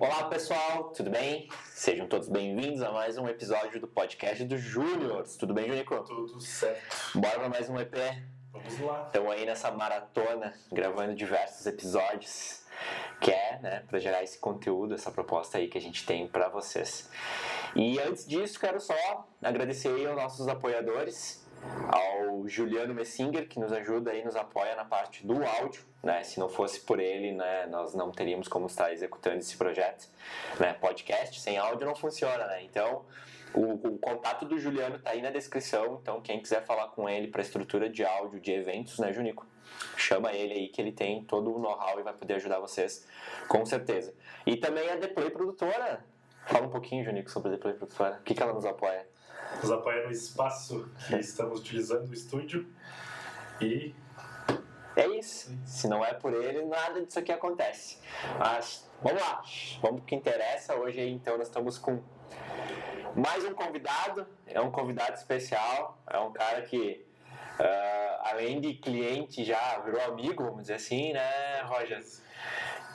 Olá pessoal, tudo bem? Sejam todos bem-vindos a mais um episódio do podcast do Júnior. Tudo bem, Junico? Tudo certo. Bora para mais um EP? Vamos lá. Estamos aí nessa maratona, gravando diversos episódios, que é, né, para gerar esse conteúdo, essa proposta aí que a gente tem para vocês. E antes disso, quero só agradecer aí aos nossos apoiadores, ao Juliano Messinger, que nos ajuda e nos apoia na parte do áudio. Né? Se não fosse por ele, né, nós não teríamos como estar executando esse projeto. Né? Podcast sem áudio não funciona, né? Então, o, o contato do Juliano está aí na descrição. Então, quem quiser falar com ele para estrutura de áudio de eventos, né, Junico? Chama ele aí que ele tem todo o know-how e vai poder ajudar vocês, com certeza. E também a Deplay Produtora. Fala um pouquinho, Junico, sobre a Deplay Produtora. O que, que ela nos apoia? Nos apoia no espaço que estamos utilizando no estúdio e É isso. Se não é por ele, nada disso aqui acontece. Mas vamos lá, vamos pro que interessa. Hoje então nós estamos com mais um convidado. É um convidado especial. É um cara que, ah, além de cliente, já virou amigo, vamos dizer assim, né, Roger?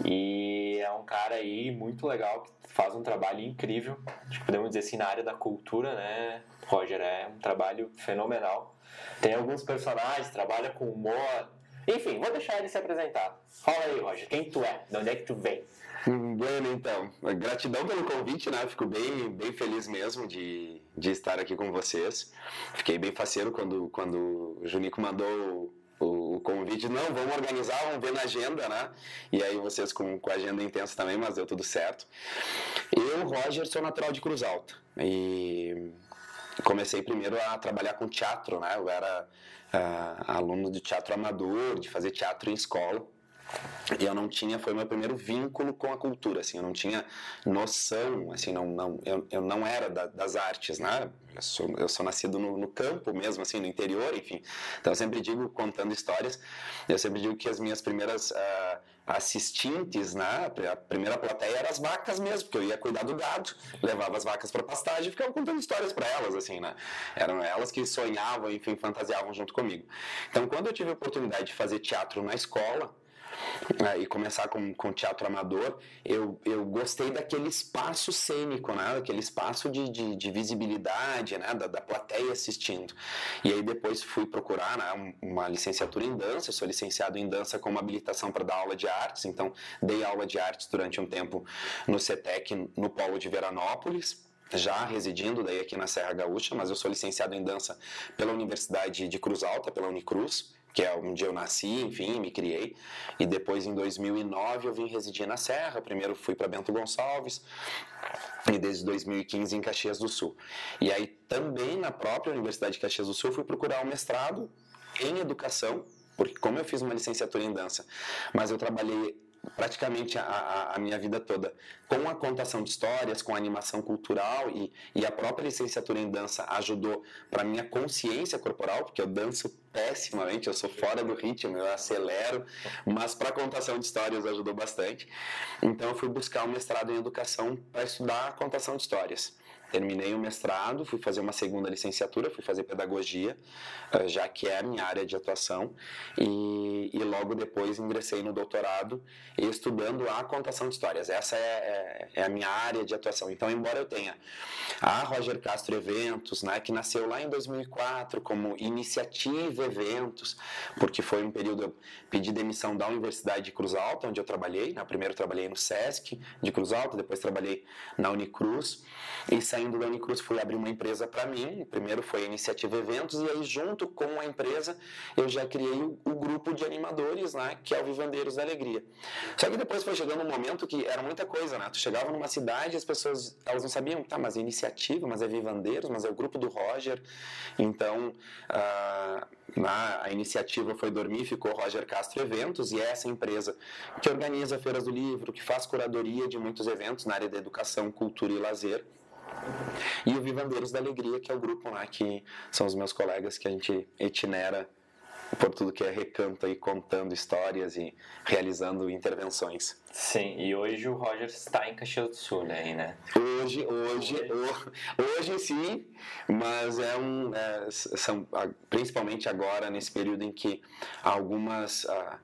E é um cara aí muito legal que faz um trabalho incrível. Acho que podemos dizer assim na área da cultura, né, Roger? É um trabalho fenomenal. Tem alguns personagens, trabalha com humor. Enfim, vou deixar ele se apresentar. Fala aí, Roger, quem tu é? De onde é que tu vem? Bueno, então, gratidão pelo convite, né? Fico bem, bem feliz mesmo de, de estar aqui com vocês. Fiquei bem faceiro quando, quando o Junico mandou o, convite. Não, vamos organizar, vamos ver na agenda, né? E aí vocês com, com a agenda intensa também, mas deu tudo certo. Eu, Roger, sou natural de Cruz Alta. E comecei primeiro a trabalhar com teatro, né? Eu era ah, aluno de teatro amador, de fazer teatro em escola. E eu não tinha, foi meu primeiro vínculo com a cultura, assim, eu não tinha noção, assim, não, não, eu, eu não era da, das artes, né? Eu sou, eu sou nascido no, no campo mesmo, assim, no interior, enfim. Então eu sempre digo, contando histórias, eu sempre digo que as minhas primeiras ah, assistentes, né? A primeira plateia eram as vacas mesmo, porque eu ia cuidar do gado, levava as vacas para pastagem e ficava contando histórias para elas, assim, né? Eram elas que sonhavam, enfim, fantasiavam junto comigo. Então quando eu tive a oportunidade de fazer teatro na escola, e começar com, com teatro amador, eu, eu gostei daquele espaço cênico, né? Daquele espaço de, de, de visibilidade, né? Da, da plateia assistindo. E aí depois fui procurar né? uma licenciatura em dança, eu sou licenciado em dança com uma habilitação para dar aula de artes, então dei aula de artes durante um tempo no CETEC, no polo de Veranópolis, já residindo daí aqui na Serra Gaúcha, mas eu sou licenciado em dança pela Universidade de Cruz Alta, pela Unicruz, que é onde eu nasci, enfim, me criei. E depois, em 2009, eu vim residir na Serra. Primeiro fui para Bento Gonçalves e desde 2015 em Caxias do Sul. E aí, também na própria Universidade de Caxias do Sul, fui procurar um mestrado em educação, porque como eu fiz uma licenciatura em dança, mas eu trabalhei praticamente a, a, a, minha vida toda com a contação de histórias, com a animação cultural e, e a própria licenciatura em dança ajudou para minha consciência corporal, porque eu danço pessimamente, eu sou fora do ritmo, eu acelero, mas para a contação de histórias ajudou bastante. Então eu fui buscar um mestrado em educação para estudar a contação de histórias terminei o mestrado, fui fazer uma segunda licenciatura, fui fazer pedagogia, eh, já que é a minha área de atuação, e, e logo depois ingressei no doutorado estudando a contação de histórias. Essa é, é, é, a minha área de atuação. Então, embora eu tenha a Roger Castro Eventos, né, que nasceu lá em 2004 como Iniciativa Eventos, porque foi um período eu pedi demissão da Universidade de Cruz Alta, onde eu trabalhei. Né, primeiro trabalhei no SESC de Cruz Alta, depois trabalhei na Unicruz, e saindo da Unicruz fui abrir uma empresa para mim. Primeiro foi a Iniciativa Eventos, e aí junto com a empresa eu já criei o, o grupo de animadores, né, que é o Vivandeiros da Alegria. Só que depois foi chegando um momento que era muita coisa, né? Tu chegava numa cidade as pessoas, elas não sabiam, tá, mas é iniciativa, mas é Vivandeiros, mas é o grupo do Roger. Então, a, a iniciativa foi dormir, ficou Roger Castro Eventos, e é essa empresa que organiza feiras do livro, que faz curadoria de muitos eventos na área da educação, cultura e lazer. E o Vivandeiros da Alegria, que é o grupo lá que são os meus colegas que a gente itinera por tudo que é recanto aí, contando histórias e realizando intervenções. Sim, e hoje o Roger está em Caxias do Sul, né? aí, né? Hoje, hoje, hoje, hoje sim, mas é um, é, são, principalmente agora, nesse período em que algumas... Ah,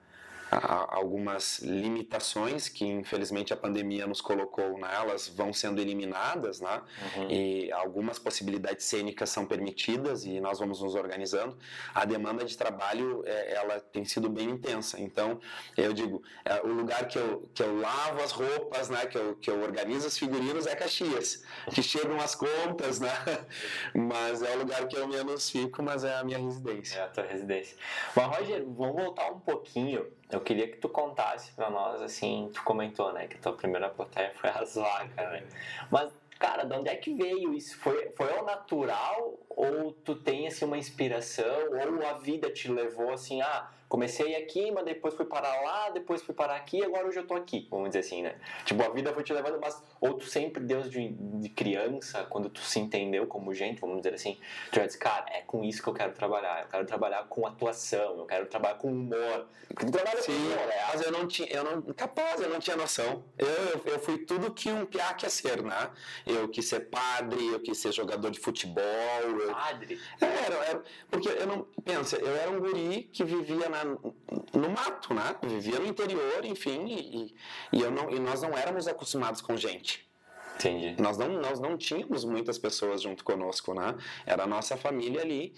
algumas limitações que infelizmente a pandemia nos colocou, né? elas vão sendo eliminadas, né? Uhum. E algumas possibilidades cênicas são permitidas e nós vamos nos organizando. A demanda de trabalho é, ela tem sido bem intensa. Então eu digo, é, o lugar que eu, que eu lavo as roupas, né? Que eu, que eu organizo os figurinos é Caxias, que chegam as contas, né? Mas é o lugar que eu menos fico, mas é a minha residência. É a tua residência. Mas Roger, vamos voltar um pouquinho eu queria que tu contasse pra nós, assim, tu comentou, né, que a tua primeira plateia foi a Zaca, né? Mas, cara, de onde é que veio isso? Foi, foi ao natural ou tu tem, assim, uma inspiração ou a vida te levou, assim, ah, comecei aqui, mas depois fui parar lá, depois fui parar aqui, agora hoje eu tô aqui, vamos dizer assim, né? Tipo, a vida foi te levando, mas ou tu sempre, Deus de, de criança, quando tu se entendeu como gente, vamos dizer assim, tu já disse, cara, é com isso que eu quero trabalhar, eu quero trabalhar com atuação, eu quero trabalhar com humor. Tu trabalha Sim, com humor, né? Mas eu não tinha, eu não, capaz, eu não tinha noção. Eu, eu, eu fui tudo que um piá quer ser, né? Eu quis ser padre, eu quis ser jogador de futebol. Eu... Padre? Era, era, porque eu não, pensa, eu era um guri que vivia na no mato, né? Vivia no interior, enfim, e, e, eu não, e nós não éramos acostumados com gente. Entendi. Nós não, nós não tínhamos muitas pessoas junto conosco, né? Era a nossa família ali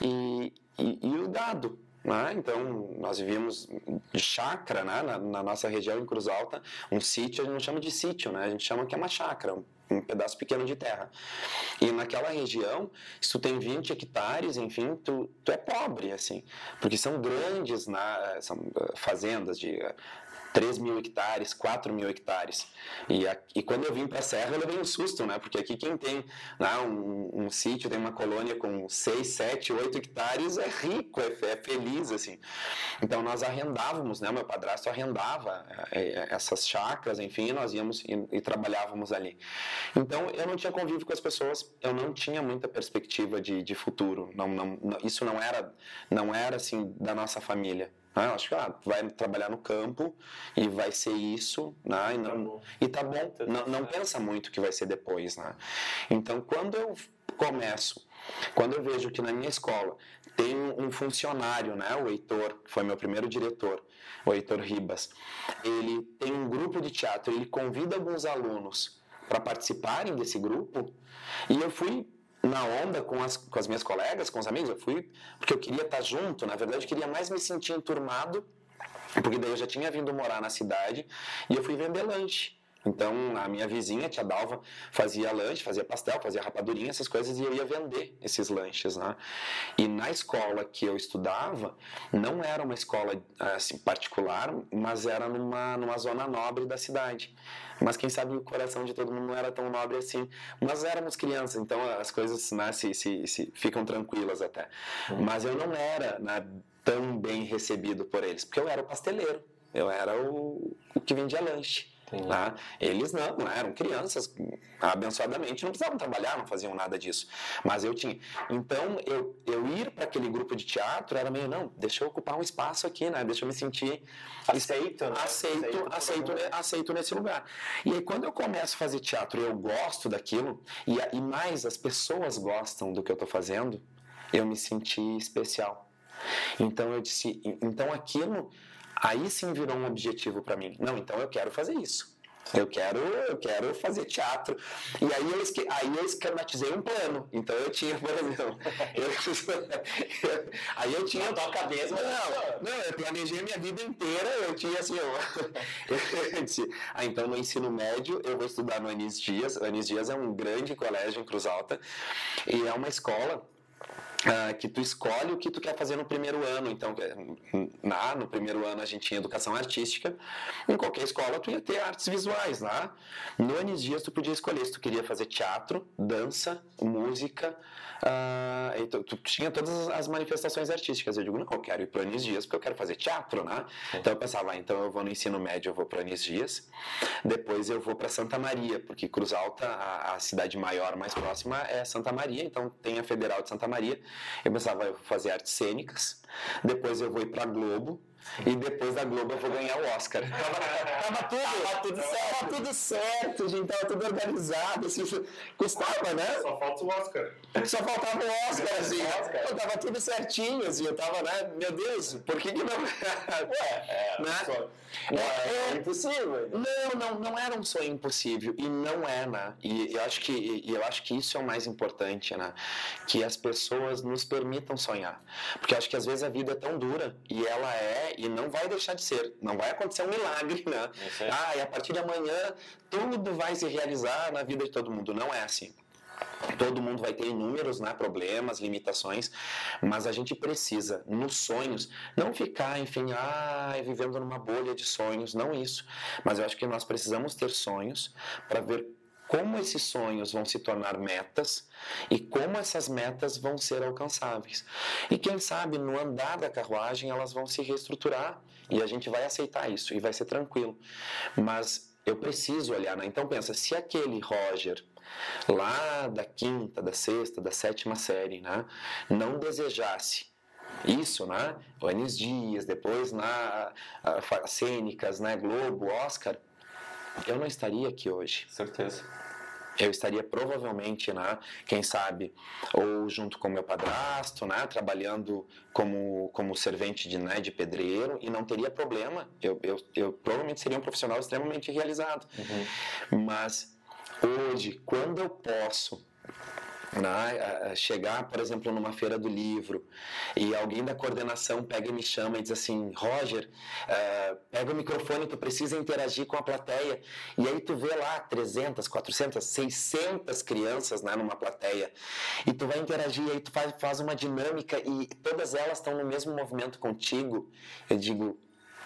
e, e, e o dado. Né? Então, nós vivíamos de chácara né? na, na, nossa região em Cruz Alta, um sítio, a gente não chama de sítio, né? a gente chama que é uma chácara, um pedaço pequeno de terra. E naquela região, se tu tem 20 hectares, enfim, tu, tu é pobre, assim, porque são grandes né, são eh, fazendas de 3 mil hectares, 4 mil hectares. E, a, e quando eu vim para a Serra, eu levei um susto, né? Porque aqui quem tem né, um, um sítio, tem uma colônia com 6, 7, 8 hectares, é rico, é, é feliz, assim. Então nós arrendávamos, né? Meu padrasto arrendava é, é, essas chácaras, enfim, nós íamos e, e, trabalhávamos ali. Então eu não tinha convívio com as pessoas, eu não tinha muita perspectiva de, de futuro. Não, não, isso não era, não era assim da nossa família. Né? Acho que ah, vai trabalhar no campo e vai ser isso, né? e, não, tá e tá bom, não, não pensa muito que vai ser depois. Né? Então, quando eu começo, quando eu vejo que na minha escola tem um funcionário, né, o Heitor, que foi meu primeiro diretor, o Heitor Ribas, ele tem um grupo de teatro, ele convida alguns alunos para participarem desse grupo, e eu fui na onda com as, com as minhas colegas, com os amigos. Eu fui porque eu queria estar junto, na verdade, eu queria mais me sentir enturmado, porque daí eu já tinha vindo morar na cidade e eu fui vender lanche. Então, a minha vizinha, tia Dalva, fazia lanche, fazia pastel, fazia rapadurinha, essas coisas, e eu ia vender esses lanches, né? E na escola que eu estudava, não era uma escola assim, particular, mas era numa, numa zona nobre da cidade. Mas quem sabe o coração de todo mundo não era tão nobre assim. Mas éramos crianças, então as coisas né, se, se, se ficam tranquilas até. Uhum. Mas eu não era né, tão bem recebido por eles, porque eu era o pasteleiro, eu era o, o que vendia lanche. Tá? Eles não, não, eram crianças, abençoadamente, não precisavam trabalhar, não faziam nada disso. Mas eu tinha. Então, eu, eu ir para aquele grupo de teatro era meio, não, deixa eu ocupar um espaço aqui, né? Deixa eu me sentir aceito, né? aceito, aceito, aceito, aceito, nesse lugar. E aí, quando eu começo a fazer teatro eu gosto daquilo, e, e mais as pessoas gostam do que eu estou fazendo, eu me senti especial. Então, eu disse, então aquilo Aí sim virou um objetivo para mim. Não, então eu quero fazer isso. Eu quero, eu quero fazer teatro. E aí eu, aí eu esquematizei um plano. Então eu tinha, por exemplo, eu, eu, aí eu tinha. tua cabeça. Não, não, eu planejei a minha vida inteira. Eu tinha assim, eu, eu disse, ah, então no ensino médio eu vou estudar no Anis Dias. O Anis Dias é um grande colégio em Cruz Alta e é uma escola Uh, que tu escolhe o que tu quer fazer no primeiro ano. Então, na, no primeiro ano a gente tinha educação artística, em qualquer escola tu ia ter artes visuais lá. No Anis Dias tu podia escolher se tu queria fazer teatro, dança, música, uh, tu, tu, tinha todas as manifestações artísticas. Eu digo, não, eu quero ir para Anis Dias porque eu quero fazer teatro, né? Então eu pensava, ah, então eu vou no ensino médio, eu vou para Anis Dias, depois eu vou para Santa Maria, porque Cruz Alta, a, a cidade maior mais próxima é Santa Maria, então tem a Federal de Santa Maria. Eu pensava, eu vou fazer artes cênicas, depois eu vou ir para Globo, e depois da Globo eu vou ganhar o Oscar. Tava, tava tudo, tava tudo certo. Tava tudo certo, gente, tava tudo organizado. Assim, custava, né? Só falta o Oscar. Só faltava o Oscar, assim. Oscar. Eu tava tudo certinho, assim, eu tava, né? Meu Deus, por que que não. Ué, é, né? Só... É, é, é, impossível. Não, não, não era um sonho impossível. E não é, né? E eu acho que, eu acho que isso é o mais importante, né? Que as pessoas nos permitam sonhar. Porque eu acho que às vezes a vida é tão dura e ela é e não vai deixar de ser. Não vai acontecer um milagre, né? Ah, e a partir de amanhã tudo vai se realizar na vida de todo mundo. Não é assim. Todo mundo vai ter inúmeros né, problemas, limitações, mas a gente precisa, nos sonhos, não ficar, enfim, ah, vivendo numa bolha de sonhos, não isso. Mas eu acho que nós precisamos ter sonhos para ver como esses sonhos vão se tornar metas e como essas metas vão ser alcançáveis. E quem sabe no andar da carruagem elas vão se reestruturar e a gente vai aceitar isso e vai ser tranquilo. Mas eu preciso olhar, né? Então pensa, se aquele Roger lá da quinta, da sexta, da sétima série, né, não desejasse isso, né? O Anis Dias, depois na a, Cênicas, né? Globo, Oscar, eu não estaria aqui hoje. Certeza. Eu estaria provavelmente, né, quem sabe, ou junto com meu padrasto, né, trabalhando como, como servente de, né, de pedreiro, e não teria problema. Eu, eu, eu provavelmente seria um profissional extremamente realizado. Uhum. Mas hoje, quando eu posso né? chegar, por exemplo, numa feira do livro e alguém da coordenação pega e me chama e diz assim, Roger, uh, pega o microfone, tu precisa interagir com a plateia. E aí tu vê lá 300, 400, 600 crianças né, numa plateia e tu vai interagir, e aí tu faz, faz uma dinâmica e todas elas estão no mesmo movimento contigo. Eu digo,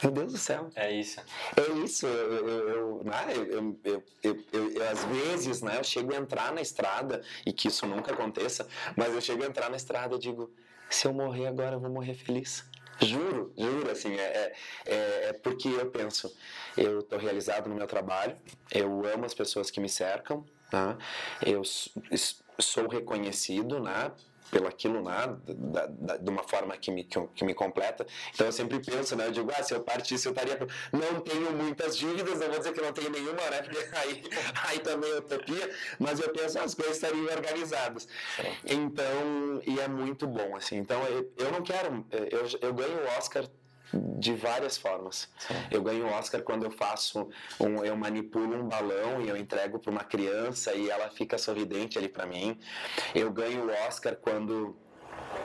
meu Deus do céu. É isso. É isso. Eu, eu, eu, né, eu, eu, eu, eu, às vezes, né, eu chego a entrar na estrada, e que isso nunca aconteça, mas eu chego a entrar na estrada e digo, se eu morrer agora, eu vou morrer feliz. Juro, juro, assim, é, é, é porque eu penso, eu estou realizado no meu trabalho, eu amo as pessoas que me cercam, né? eu sou reconhecido, né? Pelo aquilo né, da, da, de uma forma que me, que, que, me completa. Então eu sempre penso, né, eu digo, ah, se eu partisse eu estaria. Não tenho muitas dívidas, não vou dizer que não tenho nenhuma, né, porque aí, aí também é utopia, mas eu penso, as coisas estariam organizadas. Então, e é muito bom, assim. Então eu, eu não quero, eu, eu ganho o Oscar de várias formas. Sim. Eu ganho o Oscar quando eu faço um, eu manipulo um balão e eu entrego para uma criança e ela fica sorridente ali para mim. Eu ganho o Oscar quando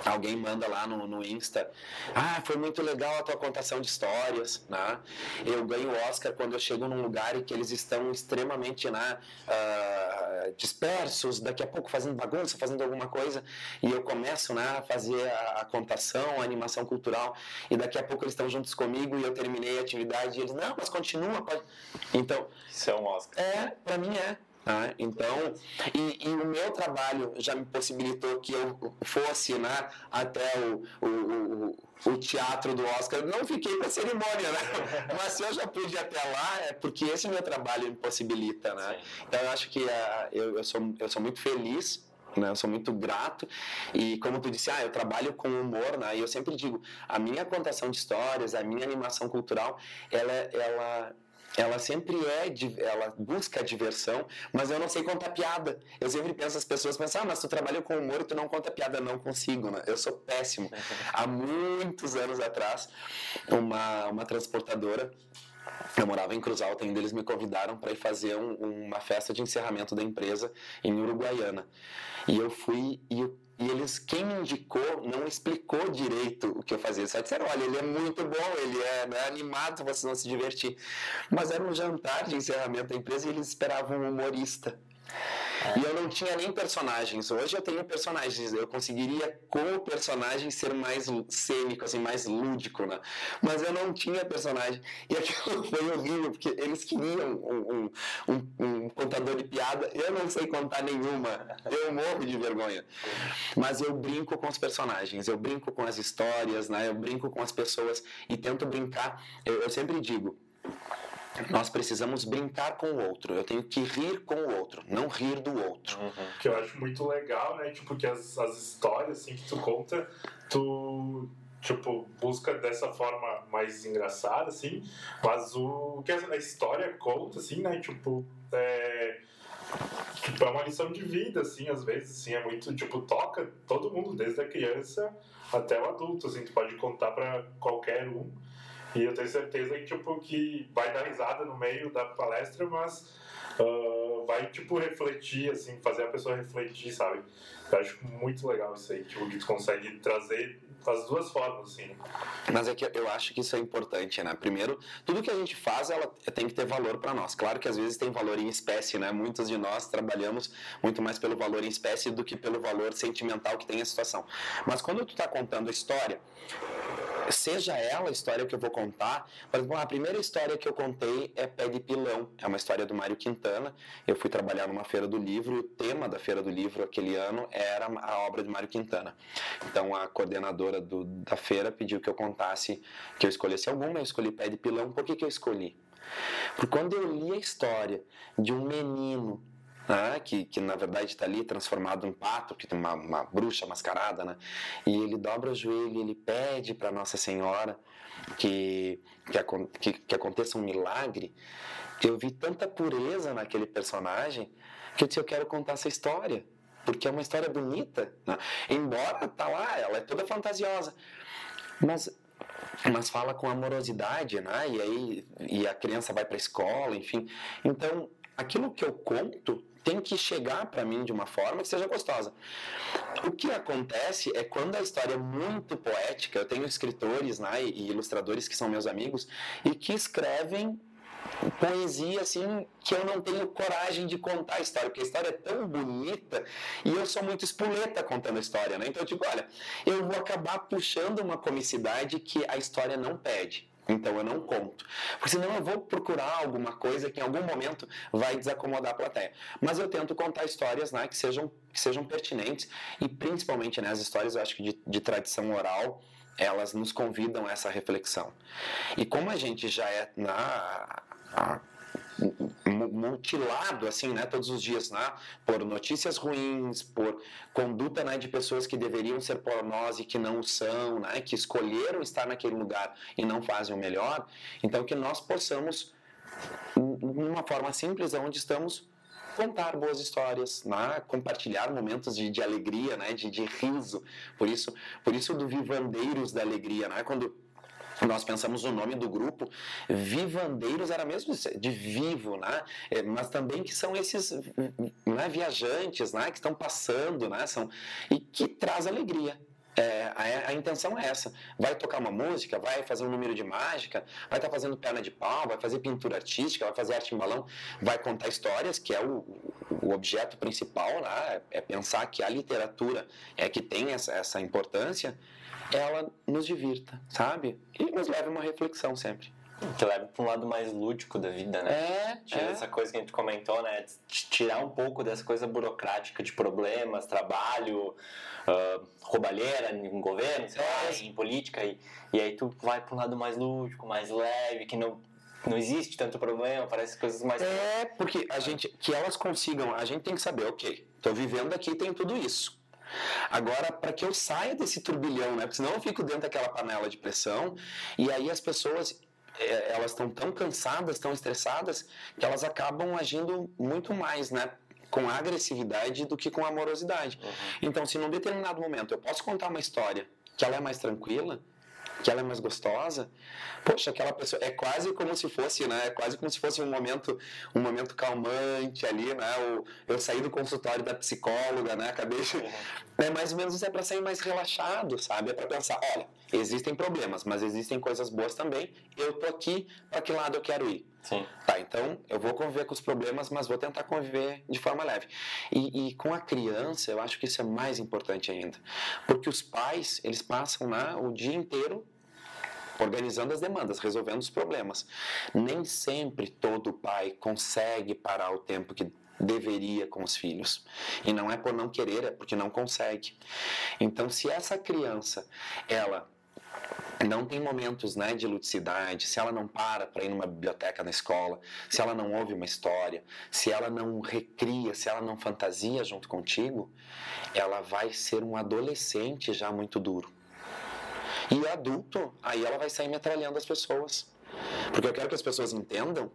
alguém manda lá no, no Insta, ah, foi muito legal a tua contação de histórias, né? Eu ganho Oscar quando eu chego num lugar e que eles estão extremamente né, uh, dispersos, daqui a pouco fazendo bagunça, fazendo alguma coisa, e eu começo né, a fazer a, a contação, a animação cultural, e daqui a pouco eles estão juntos comigo e eu terminei a atividade e eles, não, mas continua, pode. Então... Isso é um Oscar. É, pra mim é. Tá? Então, e, e, o meu trabalho já me possibilitou que eu fosse né, até o, o, o, o teatro do Oscar. Não fiquei para cerimônia, né? Mas se eu já pude ir até lá, é porque esse meu trabalho me possibilita, né? Então, eu acho que uh, eu, eu, sou, eu sou muito feliz né? Eu sou muito grato e como tu disse, ah, eu trabalho com humor, né? E eu sempre digo, a minha contação de histórias, a minha animação cultural, ela, ela ela sempre é, ela busca a diversão, mas eu não sei contar piada. Eu sempre penso, as pessoas pensam, ah, mas tu trabalha com humor e tu não conta piada. Não consigo, né? Eu sou péssimo. Há muitos anos atrás, uma, uma transportadora eu morava em Cruz Alta ainda, eles me convidaram para ir fazer um, uma festa de encerramento da empresa em Uruguaiana. E eu fui e eu e eles, quem me indicou, não explicou direito o que eu fazia. Só disseram, olha, ele é muito bom, ele é, é animado, vocês vão se divertir. Mas era um jantar de encerramento da empresa e eles esperavam um humorista. E eu não tinha nem personagens. Hoje eu tenho personagens. Eu conseguiria, com o personagem, ser mais cênico, assim, mais lúdico, né? Mas eu não tinha personagem. E aquilo foi horrível, porque eles queriam um, um, um, um contador de piada. Eu não sei contar nenhuma. Eu morro de vergonha. Mas eu brinco com os personagens. Eu brinco com as histórias, né? Eu brinco com as pessoas e tento brincar. eu, eu sempre digo nós precisamos brincar com o outro. Eu tenho que rir com o outro, não rir do outro. Uhum. Que eu acho muito legal, né? Tipo, que as, as histórias assim, que tu conta, tu tipo, busca dessa forma mais engraçada, assim, mas o que a história conta, assim, né, tipo, é, tipo, é uma lição de vida, assim, às vezes, assim, é muito, tipo, toca todo mundo, desde a criança até o adulto, assim, tu pode contar para qualquer um, e eu tenho certeza que, tipo, que vai dar risada no meio da palestra, mas uh, vai, tipo, refletir, assim, fazer a pessoa refletir, sabe? Eu acho muito legal isso aí, tipo, que tu consegue trazer as duas formas, assim. Mas é que eu acho que isso é importante, né? Primeiro, tudo que a gente faz, ela tem que ter valor para nós. Claro que às vezes tem valor em espécie, né? Muitos de nós trabalhamos muito mais pelo valor em espécie do que pelo valor sentimental que tem a situação. Mas quando tu está contando a história, seja ela a história que eu vou contar. Por exemplo, a primeira história que eu contei é Pé de Pilão, é uma história do Mário Quintana. Eu fui trabalhar numa feira do livro, o tema da feira do livro aquele ano era a obra de Mário Quintana. Então a coordenadora do, da feira pediu que eu contasse, que eu escolhesse alguma, eu escolhi Pé de Pilão. Por que, que eu escolhi? Porque quando eu li a história de um menino né, que, que na verdade está ali transformado em pato, que tem uma, uma bruxa mascarada, né, e ele dobra o joelho ele pede para Nossa Senhora que, que, que, aconteça um milagre. Eu vi tanta pureza naquele personagem que eu disse: eu quero contar essa história, porque é uma história bonita. Né? Embora tá lá, ela é toda fantasiosa, mas mas fala com amorosidade, né? E aí e a criança vai para a escola, enfim. Então, aquilo que eu conto tem que chegar para mim de uma forma que seja gostosa. O que acontece é quando a história é muito poética, eu tenho escritores né, e ilustradores que são meus amigos e que escrevem poesia assim que eu não tenho coragem de contar a história, porque a história é tão bonita e eu sou muito espoleta contando a história, né? Então digo, olha, eu vou acabar puxando uma comicidade que a história não pede. Então eu não conto. Porque senão eu vou procurar alguma coisa que em algum momento vai desacomodar a plateia. Mas eu tento contar histórias né, que, sejam, que sejam pertinentes e principalmente né, as histórias, eu acho que de, de tradição oral, elas nos convidam a essa reflexão. E como a gente já é na a, mutilado assim, né, todos os dias, né, por notícias ruins, por conduta, né, de pessoas que deveriam ser por nós e que não são, né, que escolheram estar naquele lugar e não fazem o melhor. Então que nós possamos numa forma simples, onde estamos contar boas histórias, né? compartilhar momentos de, de alegria, né? de, de riso. Por isso, por isso do Vivandeiros da Alegria, né? quando nós pensamos no nome do grupo, vivandeiros era mesmo de vivo, né? É, mas também que são esses né, viajantes, né? Que estão passando, né? São, e que traz alegria. É, a, a, intenção é essa. Vai tocar uma música, vai fazer um número de mágica, vai estar tá fazendo perna de pau, vai fazer pintura artística, vai fazer arte em balão, vai contar histórias, que é o, o objeto principal, né? é pensar que a literatura é que tem essa, essa importância ela nos divirta, sabe? E nos leva a uma reflexão sempre. Que leva para um lado mais lúdico da vida, né? É. Tira é. essa coisa que a gente comentou, né? Tirar um pouco dessa coisa burocrática de problemas, trabalho, uh, roubalheira em governo, sei lá, é. em política. E, e aí tu vai para um lado mais lúdico, mais leve, que não não existe tanto problema, parece coisas mais. É, porque a gente, que elas consigam, a gente tem que saber, ok, estou vivendo aqui tem tudo isso. Agora, para que eu saia desse turbilhão, né? Porque senão eu fico dentro daquela panela de pressão e aí as pessoas é, elas estão tão cansadas, tão estressadas, que elas acabam agindo muito mais, né? Com agressividade do que com amorosidade. Uhum. Então, se num determinado momento eu posso contar uma história que ela é mais tranquila, que ela é mais gostosa, poxa, aquela pessoa é quase como se fosse, né? É quase como se fosse um momento, um momento calmante ali, né? O, eu saí do consultório da psicóloga, né? Acabei de, uhum. é mais ou menos isso é para sair mais relaxado, sabe? É para pensar, olha, existem problemas, mas existem coisas boas também. Eu tô aqui para que lado eu quero ir. Sim. Tá, então eu vou conviver com os problemas, mas vou tentar conviver de forma leve. E, e, com a criança, eu acho que isso é mais importante ainda. Porque os pais, eles passam né, o dia inteiro organizando as demandas, resolvendo os problemas. Nem sempre todo pai consegue parar o tempo que deveria com os filhos. E não é por não querer, é porque não consegue. Então, se essa criança, ela não tem momentos né, de ludicidade, se ela não para para ir numa biblioteca na escola, se ela não ouve uma história, se ela não recria, se ela não fantasia junto contigo, ela vai ser um adolescente já muito duro. E adulto, aí ela vai sair metralhando as pessoas. Porque eu quero que as pessoas entendam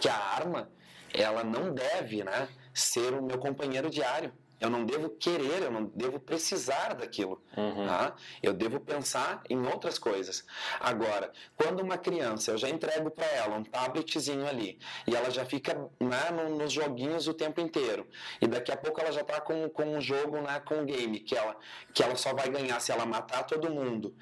que a arma, ela não deve né, ser o meu companheiro diário. Eu não devo querer, eu não devo precisar daquilo. Uhum. Tá? Eu devo pensar em outras coisas. Agora, quando uma criança, eu já entrego para ela um tabletzinho ali, e ela já fica né, nos joguinhos o tempo inteiro, e daqui a pouco ela já está com, com um jogo, né, com um game, que ela, que ela só vai ganhar se ela matar todo mundo,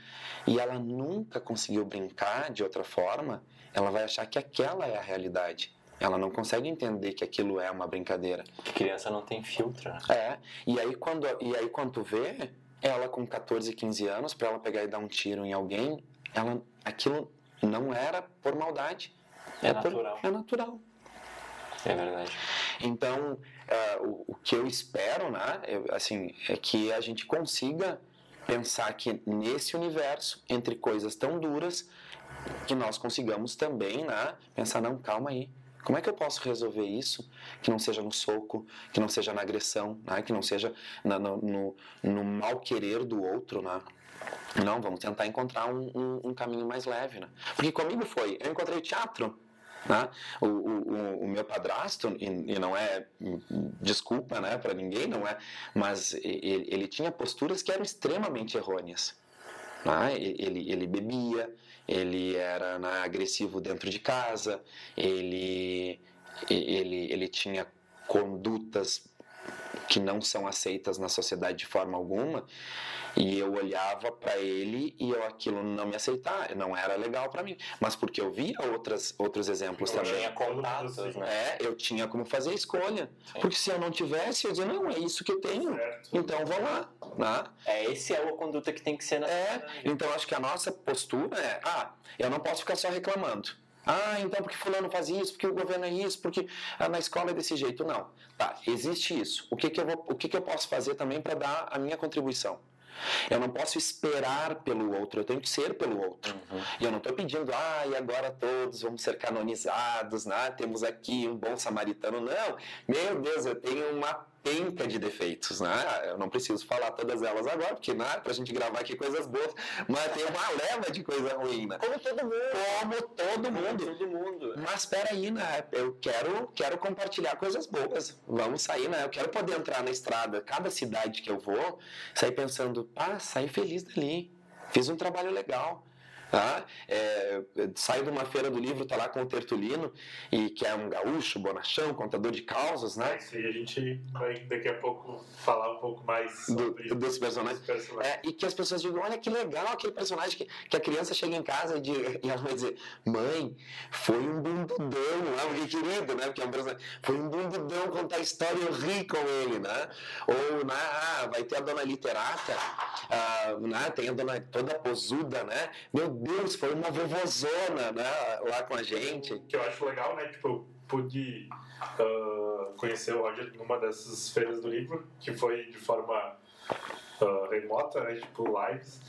e ela nunca conseguiu brincar de outra forma, ela vai achar que aquela é a realidade. Ela não consegue entender que aquilo é uma brincadeira. Que criança não tem filtro. Né? É. E aí quando e aí quando tu vê ela com 14, 15 anos para ela pegar e dar um tiro em alguém, ela aquilo não era por maldade. É, é natural. Por, é natural. É verdade. Então, uh, o, o, que eu espero, né, eu, assim, é que a gente consiga pensar que nesse universo, entre coisas tão duras, que nós consigamos também, né, pensar, não, calma aí, como é que eu posso resolver isso que não seja no soco, que não seja na agressão, né? que não seja na, no, no, no, mal querer do outro, né? Não, vamos tentar encontrar um, um, um, caminho mais leve, né? Porque comigo foi, eu encontrei teatro, né? O, o, o meu padrasto, e, e, não é desculpa né, para ninguém, não é, mas ele, ele tinha posturas que eram extremamente errôneas. Né? Ele, ele bebia, ele era né, agressivo dentro de casa, ele, ele, ele tinha condutas que não são aceitas na sociedade de forma alguma e eu olhava para ele e eu aquilo não me aceitar, não era legal para mim, mas porque eu via outras outros exemplos eu também. Tinha contatos, né? É, eu tinha como fazer a escolha, Sim. porque se eu não tivesse, eu dizia não é isso que eu tenho, certo. então vou lá, né? É esse é a conduta que tem que ser na É, então acho que a nossa postura é, ah, eu não posso ficar só reclamando. Ah, então porque fulano faz isso, porque o governo é isso, porque ah, na escola é desse jeito. Não. Tá, existe isso. O que, que, eu, vou, o que, que eu posso fazer também para dar a minha contribuição? Eu não posso esperar pelo outro, eu tenho que ser pelo outro. Uhum. E eu não estou pedindo, ah, e agora todos vamos ser canonizados, né? temos aqui um bom samaritano. Não, meu Deus, eu tenho uma penca de defeitos, né? Eu não preciso falar todas elas agora, porque né, pra gente gravar aqui coisas boas, mas tem uma leva de coisa ruim, né? Como todo mundo. Como todo mundo. Como todo mundo. Mas peraí, né? Eu quero, quero compartilhar coisas boas. Vamos sair, né? Eu quero poder entrar na estrada, cada cidade que eu vou, sair pensando, ah, saí feliz dali. Fiz um trabalho legal. Tá? É, sai de uma feira do livro, tá lá com o Tertulino, e que é um gaúcho, bonachão, contador de causas, né? Isso aí a gente vai daqui a pouco falar um pouco mais sobre Do, dos personagens. personagens. É, e que as pessoas digam, olha que legal aquele personagem que, que a criança chega em casa e, de, e ela vai dizer, mãe, foi um bundudão, né? que querido, né? Porque é um personagem, foi um bundudão contar a história e eu ri com ele, né? Ou, né, ah, vai ter a dona literata, ah, né? tem a dona toda posuda, né? Meu Deus, foi uma vovozona né, lá com a gente. Que eu acho legal, né? Tipo, eu pude uh, conhecer o Roger numa dessas feiras do livro, que foi de forma uh, remota, né? Tipo, lives.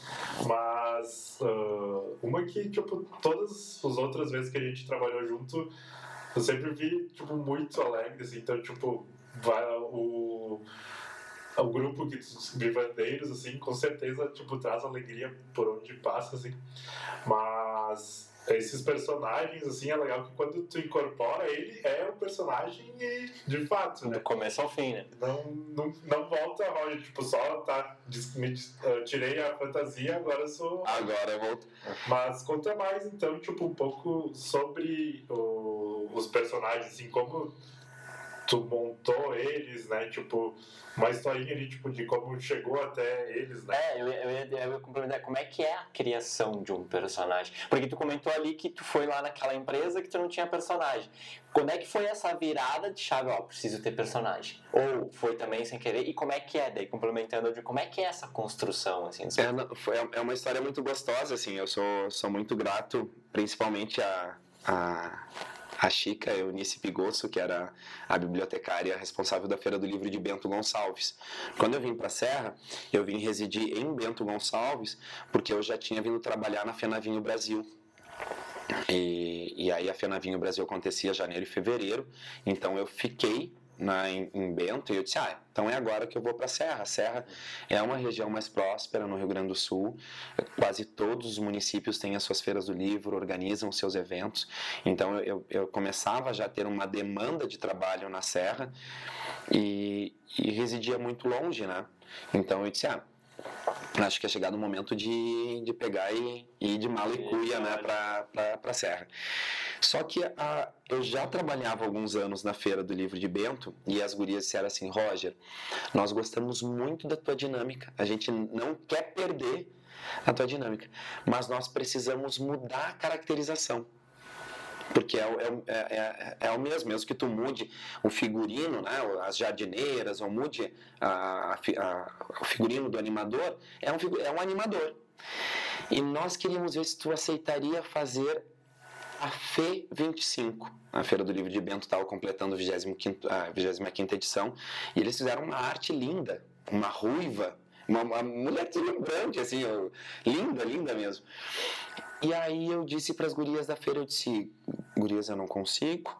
Mas uh, uma que, tipo, todas as outras vezes que a gente trabalhou junto, eu sempre vi, tipo, muito alegre, assim. Então, tipo, o o grupo que, de bandeiros, assim, com certeza, tipo, traz alegria por onde passa, assim. Mas esses personagens, assim, é legal que quando tu incorpora ele, é um personagem de fato, né? Do começo ao fim, né? Não, não, não volta, Roger, tipo, só tá, me, tirei a fantasia, agora sou... Agora eu volto. Mas conta mais, então, tipo, um pouco sobre o, os personagens, assim, como tu montou eles, né? Tipo, uma historinha ali, tipo, de como chegou até eles, né? É, eu, eu, ia, eu ia complementar. Como é que é a criação de um personagem? Porque tu comentou ali que tu foi lá naquela empresa que tu não tinha personagem. Como é que foi essa virada de chave, ó, preciso ter personagem? Ou foi também sem querer? E como é que é, daí, complementando, de como é que é essa construção, assim? É, foi, é uma história muito gostosa, assim, eu sou, sou muito grato, principalmente a, a a Chica Eunice Pigosso, que era a bibliotecária responsável da Feira do Livro de Bento Gonçalves. Quando eu vim para a Serra, eu vim residir em Bento Gonçalves, porque eu já tinha vindo trabalhar na Fenavinho Brasil. E, e aí a Fenavinho Brasil acontecia janeiro e fevereiro, então eu fiquei na, em, em, Bento e eu disse, ah, então é agora que eu vou para a Serra. A Serra é uma região mais próspera no Rio Grande do Sul. Quase todos os municípios têm as suas feiras do livro, organizam seus eventos. Então eu, eu começava já a ter uma demanda de trabalho na Serra e, e residia muito longe, né? Então eu disse, ah, acho que é chegado o momento de, de pegar e, e ir de mala e cuia né, para a Serra. Só que a, eu já trabalhava alguns anos na Feira do Livro de Bento e as gurias disseram assim, Roger, nós gostamos muito da tua dinâmica, a gente não quer perder a tua dinâmica, mas nós precisamos mudar a caracterização porque é, é, é, é, é o mesmo, mesmo que tu mude o figurino, né, as jardineiras, ou mude a, a, o figurino do animador, é um, é um animador. E nós queríamos ver se tu aceitaria fazer a FE 25. A Feira do Livro de Bento estava completando a 25, a 25 edição e eles fizeram uma arte linda, uma ruiva, uma, uma mulher deslumbrante, assim, linda, linda mesmo. E aí eu disse para as gurias da feira, eu disse, gurias, eu não consigo.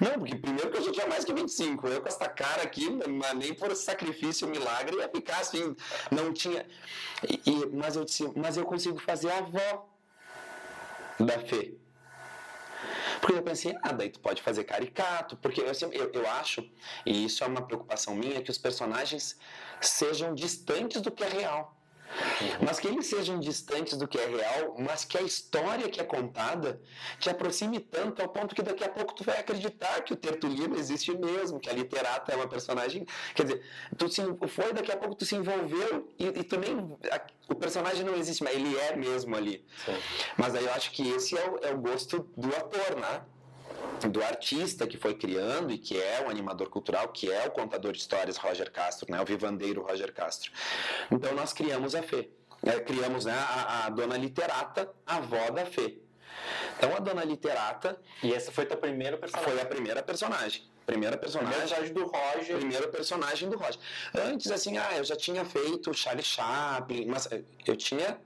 Não, porque primeiro que eu já tinha mais que 25, eu com essa cara aqui, nem por sacrifício, milagre, ia ficar assim, não tinha... E, mas eu disse, mas eu consigo fazer a avó da Fê. Porque eu pensei, ah, daí tu pode fazer caricato, porque eu, eu, eu acho, e isso é uma preocupação minha, que os personagens sejam distantes do que é real. Uhum. Mas que eles sejam distantes do que é real, mas que a história que é contada te aproxime tanto ao ponto que daqui a pouco tu vai acreditar que o Tertulino existe mesmo, que a literata é uma personagem. Quer dizer, tu se, foi, daqui a pouco tu se envolveu e, e também a, o personagem não existe, mas ele é mesmo ali. Sim. Mas aí eu acho que esse é o, é o gosto do ator, né? Do artista que foi criando e que é o animador cultural, que é o contador de histórias Roger Castro, né, o vivandeiro Roger Castro. Então nós criamos a Fê. É, criamos né, a, a, dona literata, a avó da Fê. Então a dona literata. E essa foi a primeira personagem? Foi a primeira personagem. Primeira personagem. personagem do Roger. Primeiro personagem do Roger. Antes, assim, ah, eu já tinha feito Charlie Chaplin, mas eu tinha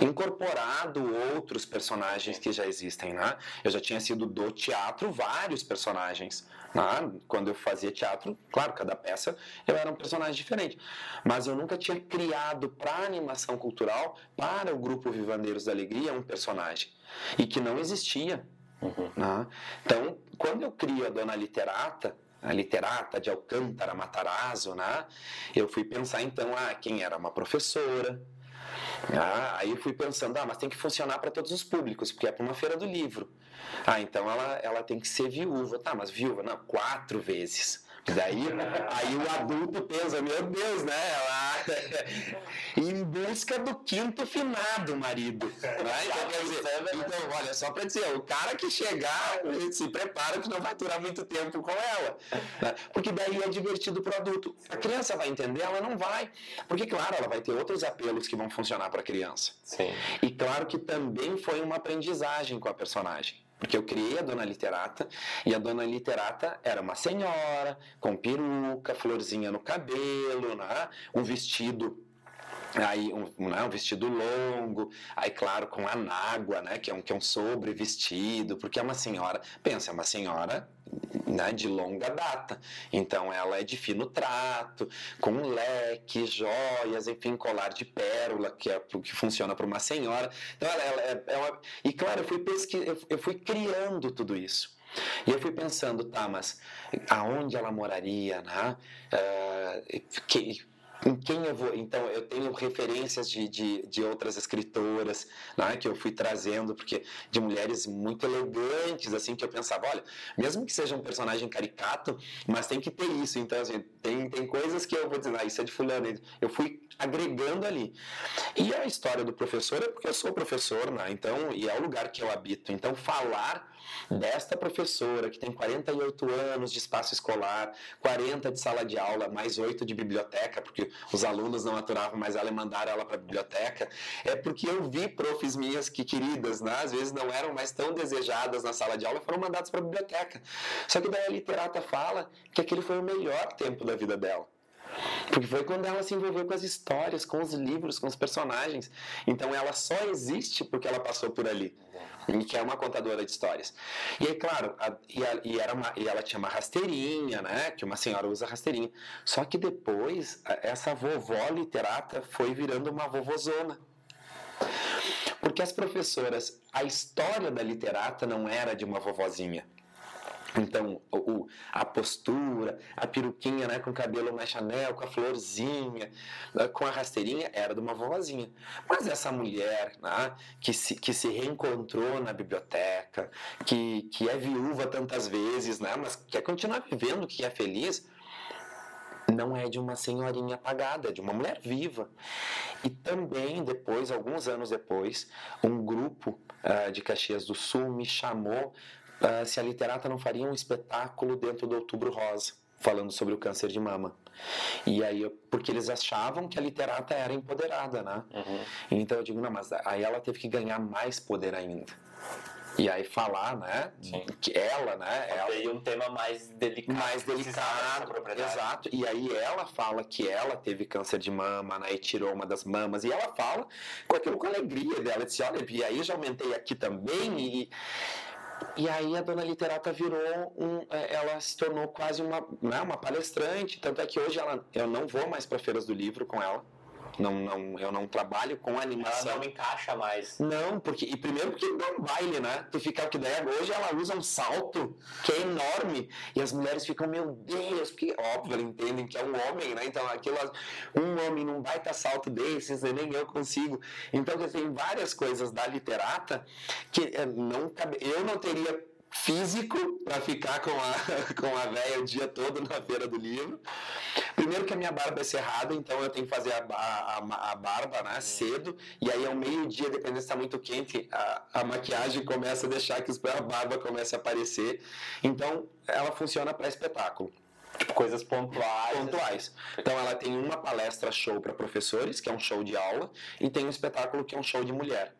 incorporado outros personagens que já existem, né? Eu já tinha sido do teatro vários personagens, né? Quando eu fazia teatro, claro, cada peça eu era um personagem diferente, mas eu nunca tinha criado para animação cultural, para o grupo Vivandeiros da Alegria, um personagem e que não existia. Uhum. Né? Então, quando eu crio a Dona Literata, a literata de Alcântara Matarazzo, né? Eu fui pensar então, ah, quem era uma professora, ah, aí fui pensando, ah, mas tem que funcionar para todos os públicos, porque é para uma feira do livro. Ah, então ela, ela tem que ser viúva. Tá, mas viúva, não, quatro vezes. Daí aí o adulto pensa, meu Deus, né? Ela, em busca do quinto finado marido. Né? Então, quer dizer, então, olha, só para dizer, o cara que chegar, se prepara que não vai durar muito tempo com ela. Né? Porque daí é divertido para o adulto. A criança vai entender, ela não vai. Porque, claro, ela vai ter outros apelos que vão funcionar para a criança. Sim. E claro que também foi uma aprendizagem com a personagem. Porque eu criei a Dona Literata e a Dona Literata era uma senhora com peruca, florzinha no cabelo, né? um vestido aí um, né, um, vestido longo, aí claro com anágua, né, que é um que é um sobrevestido, porque é uma senhora, pensa, é uma senhora né, de longa data. Então ela é de fino trato, com leque, joias, enfim, colar de pérola, que é que funciona para uma senhora. Então ela, ela é, é uma... E claro, eu fui, pesquis... eu fui criando tudo isso. E eu fui pensando, tá, mas aonde ela moraria, né? Uh, que, em quem eu vou. Então, eu tenho referências de, de, de outras escritoras né, que eu fui trazendo, porque de mulheres muito elegantes, assim, que eu pensava, olha, mesmo que seja um personagem caricato, mas tem que ter isso. Então, assim, tem, tem coisas que eu vou dizer, ah, isso é de fulano. Eu fui agregando ali. E a história do professor é porque eu sou professor, né? Então, e é o lugar que eu habito. Então, falar desta professora que tem 48 anos de espaço escolar, 40 de sala de aula, mais 8 de biblioteca, porque os alunos não aturavam mais ela e mandaram ela para a biblioteca, é porque eu vi profs minhas que queridas, né, às vezes não eram mais tão desejadas na sala de aula, foram mandadas para a biblioteca. Só que daí a literata fala que aquele foi o melhor tempo da vida dela. Porque foi quando ela se envolveu com as histórias, com os livros, com os personagens. Então ela só existe porque ela passou por ali. Que é uma contadora de histórias. E aí, claro, a, e, a, e, era uma, e ela tinha uma rasteirinha, né? Que uma senhora usa rasteirinha. Só que depois, essa vovó literata foi virando uma vovozona. Porque as professoras, a história da literata não era de uma vovozinha. Então, o, a postura, a peruquinha né, com o cabelo mais chanel, com a florzinha, né, com a rasteirinha, era de uma vovozinha. Mas essa mulher né, que, se, que se reencontrou na biblioteca, que, que é viúva tantas vezes, né, mas quer continuar vivendo, que é feliz, não é de uma senhorinha apagada, é de uma mulher viva. E também, depois, alguns anos depois, um grupo uh, de Caxias do Sul me chamou uh, se a literata não faria um espetáculo dentro do Outubro Rosa, falando sobre o câncer de mama. E aí, porque eles achavam que a literata era empoderada, né? Uhum. Então eu digo, não, mas aí ela teve que ganhar mais poder ainda. E aí falar, né? Sim. Que ela, né? Ela tem um tema mais delicado. Mais delicado, exato. E aí ela fala que ela teve câncer de mama, né? E tirou uma das mamas. E ela fala com aquilo com alegria dela. Disse, olha, e aí já aumentei aqui também. E, e aí a dona literata virou um, é, ela se tornou quase uma, né, uma palestrante, tanto é que hoje ela, eu não vou mais para feiras do livro com ela. Não, não, eu não trabalho com animação. Ela não encaixa mais. Não, porque. E primeiro porque dá um baile, né? Tu fica que daí hoje ela usa um salto que é enorme. E as mulheres ficam, meu Deus, porque óbvio, elas entendem que é um homem, né? Então aquilo, um homem num baita salto desses, nem eu consigo. Então tem várias coisas da literata que eh, não cabe, eu não teria físico para ficar com a, com a véia o dia todo na feira do livro. Primeiro que a minha barba é cerrada, então eu tenho que fazer a, a, a barba né, cedo, e aí ao meio-dia, dependendo se está muito quente, a, a maquiagem começa a deixar que a barba comece a aparecer. Então ela funciona para espetáculo. Tipo, coisas pontuais. Pontuais. Então ela tem uma palestra show para professores, que é um show de aula, e tem um espetáculo que é um show de mulher.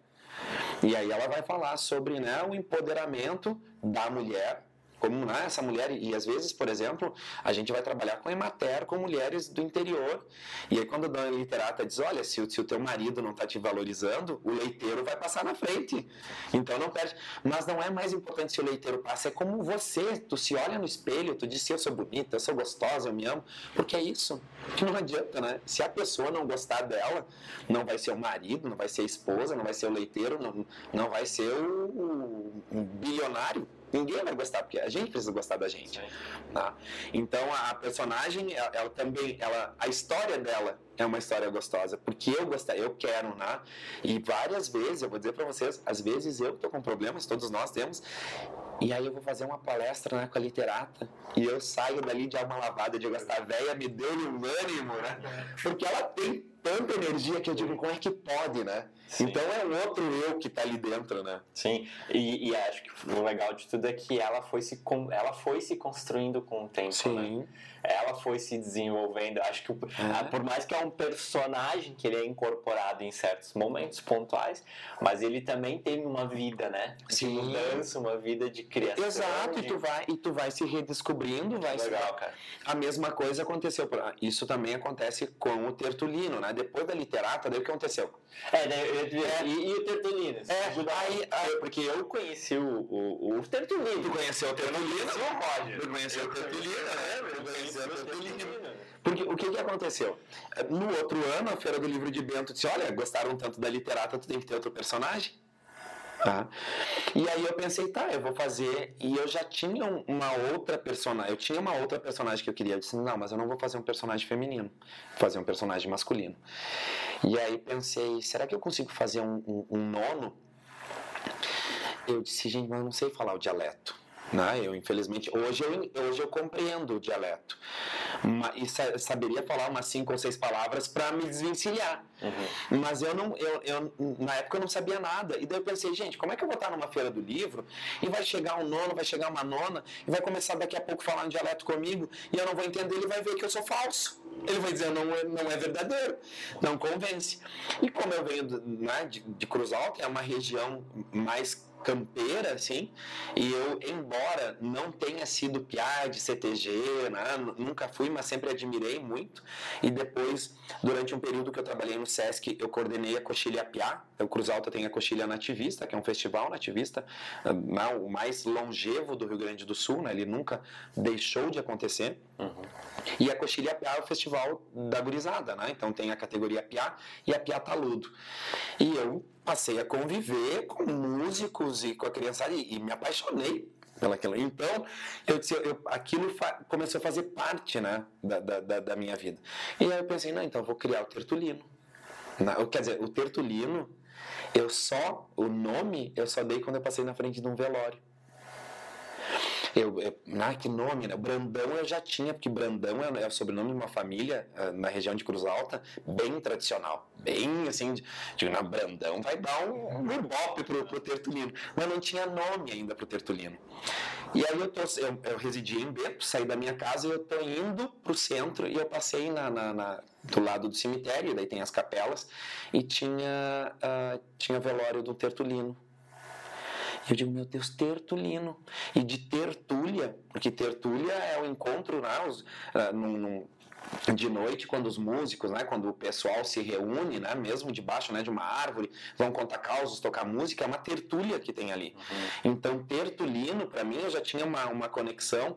E aí ela vai falar sobre né, o empoderamento da mulher como né, essa mulher, e às vezes, por exemplo, a gente vai trabalhar com emater, com mulheres do interior, e aí quando a dona literata diz, olha, se, o, se o teu marido não está te valorizando, o leiteiro vai passar na frente, então não perde, mas não é mais importante se o leiteiro passa, é como você, tu se olha no espelho, tu diz, eu sou bonita, eu sou gostosa, eu me amo, porque é isso, que não adianta, né, se a pessoa não gostar dela, não vai ser o marido, não vai ser a esposa, não vai ser o leiteiro, não, não vai ser o, o bilionário, Ninguém vai gostar, porque a gente precisa gostar da gente. Tá? Então a personagem, ela, ela, também, ela, a história dela é uma história gostosa, porque eu gostar, eu quero, né? E várias vezes, eu vou dizer para vocês, às vezes eu tô com problemas, todos nós temos, e aí eu vou fazer uma palestra né, com a literata e eu saio dali de alma lavada de gastar velha me deu um ânimo, né? Porque ela tem tanta energia que eu digo, como é que pode, né? Sim. Então é outro eu que está ali dentro, né? Sim, e, e, acho que o legal de tudo é que ela foi se, ela foi se construindo com o tempo, Sim. né? Ela foi se desenvolvendo. Acho que é. por mais que é um personagem que ele é incorporado em certos momentos pontuais, mas ele também tem uma vida, né? De Sim. mudança, uma vida de criação. Exato, de... e tu vai e tu vai se redescobrindo, vai Legal, cara. A mesma coisa aconteceu, isso também acontece com o Tertulino, né? Depois da literata, daí o que aconteceu? É, né? É. E, e, o Tertulino? É, aí, aí, porque eu conheci o, o, o Tertulino. Tu conheceu o Tertulino? Não pode. Tu conheceu o Tertulino, né? Eu conheci o Tertulino. Porque o que, que aconteceu? No outro ano, a Feira do Livro de Bento disse: Olha, gostaram tanto da literata, tu tem que ter outro personagem. Tá? E aí eu pensei, tá, eu vou fazer. E eu já tinha uma outra personagem. Eu tinha uma outra personagem que eu queria. Eu disse, não, mas eu não vou fazer um personagem feminino. Vou fazer um personagem masculino. E aí pensei, será que eu consigo fazer um, um, um nono? Eu disse, gente, mas eu não sei falar o dialeto. Né? Eu, infelizmente, hoje eu, hoje eu compreendo o dialeto e saberia falar umas cinco ou seis palavras para me desvencilhar. Uhum. Mas eu não, eu, eu, na época eu não sabia nada. E daí eu pensei, gente, como é que eu vou estar numa feira do livro e vai chegar um nono, vai chegar uma nona e vai começar daqui a pouco a falar um dialeto comigo e eu não vou entender, ele vai ver que eu sou falso. Ele vai dizer, não é, não é verdadeiro, não convence. E como eu venho né, de, de Cruz Alta, é uma região mais campeira, assim, e eu, embora não tenha sido piá de CTG, né, nunca fui, mas sempre admirei muito, e depois, durante um período que eu trabalhei no SESC, eu coordenei a Coxilha Piá, o Cruz Alta tem a Coxilha Nativista, que é um festival nativista, né, o mais longevo do Rio Grande do Sul, né, ele nunca deixou de acontecer, uhum. e a Coxilha Piá é o festival da gurizada, né, então tem a categoria Piá e a Piá Taludo, e eu passei a conviver com músicos e com a criançada e, e me apaixonei pelaquilo. Então, eu, eu, aquilo começou a fazer parte né, da, da, da, minha vida. E aí eu pensei, não, então vou criar o Tertulino. Não, quer dizer, o Tertulino, eu só, o nome, eu só dei quando eu passei na frente de um velório. Eu, eu, ah, que nome, né? Brandão eu já tinha, porque Brandão é, é o sobrenome de uma família uh, na região de Cruz Alta, bem tradicional. Bem assim, digo, na Brandão vai dar um, um ibope pro, pro Tertulino. Mas não tinha nome ainda pro Tertulino. E aí eu, tô, eu, eu residi em Bento, saí da minha casa e eu tô indo pro centro e eu passei na, na, na do lado do cemitério, daí tem as capelas, e tinha, uh, tinha velório do Tertulino. Eu digo, meu Deus, tertulino. E de tertúlia, porque tertúlia é o encontro né, os, uh, num, num, de noite, quando os músicos, né, quando o pessoal se reúne, né, mesmo debaixo né, de uma árvore, vão contar causos, tocar música, é uma tertúlia que tem ali. Uhum. Então, tertulino, para mim, eu já tinha uma, uma conexão.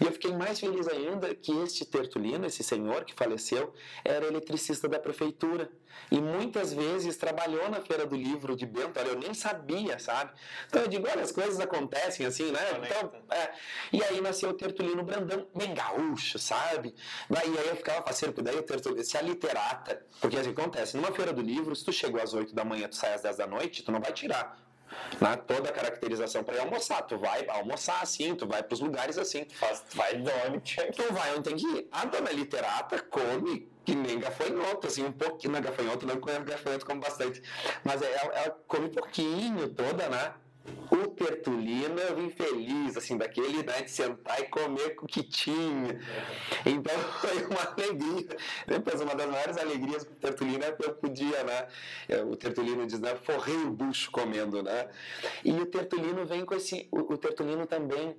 E eu fiquei mais feliz ainda que este tertulino, esse senhor que faleceu, era eletricista da prefeitura. E muitas vezes trabalhou na Feira do Livro de Bento, olha, eu nem sabia, sabe? Então eu digo, olha, as coisas acontecem assim, né? Então, é. E aí nasceu o Tertulino Brandão, bem gaúcho, sabe? E aí eu ficava parceiro, porque daí o Tertulino, se a literata, porque assim acontece, numa Feira do Livro, se tu chegou às 8 da manhã, tu sai às 10 da noite, tu não vai tirar né, toda a caracterização para ir almoçar. Tu vai almoçar assim, tu vai para os lugares assim. Tu, faz, vai de onde Tu vai onde tem que ir. A dona literata come que nem gafanhoto, assim, um pouquinho, na gafanhoto, não com gafanhoto como bastante, mas ela, ela come pouquinho toda, né? O Tertulino eu vim feliz, assim, daquele, né, de sentar e comer com o que tinha. Então foi uma alegria. Depois, uma das maiores alegrias com o Tertulino é que eu podia, né, o Tertulino diz, né, forrei o bucho comendo, né. E o Tertulino vem com esse, o, o Tertulino também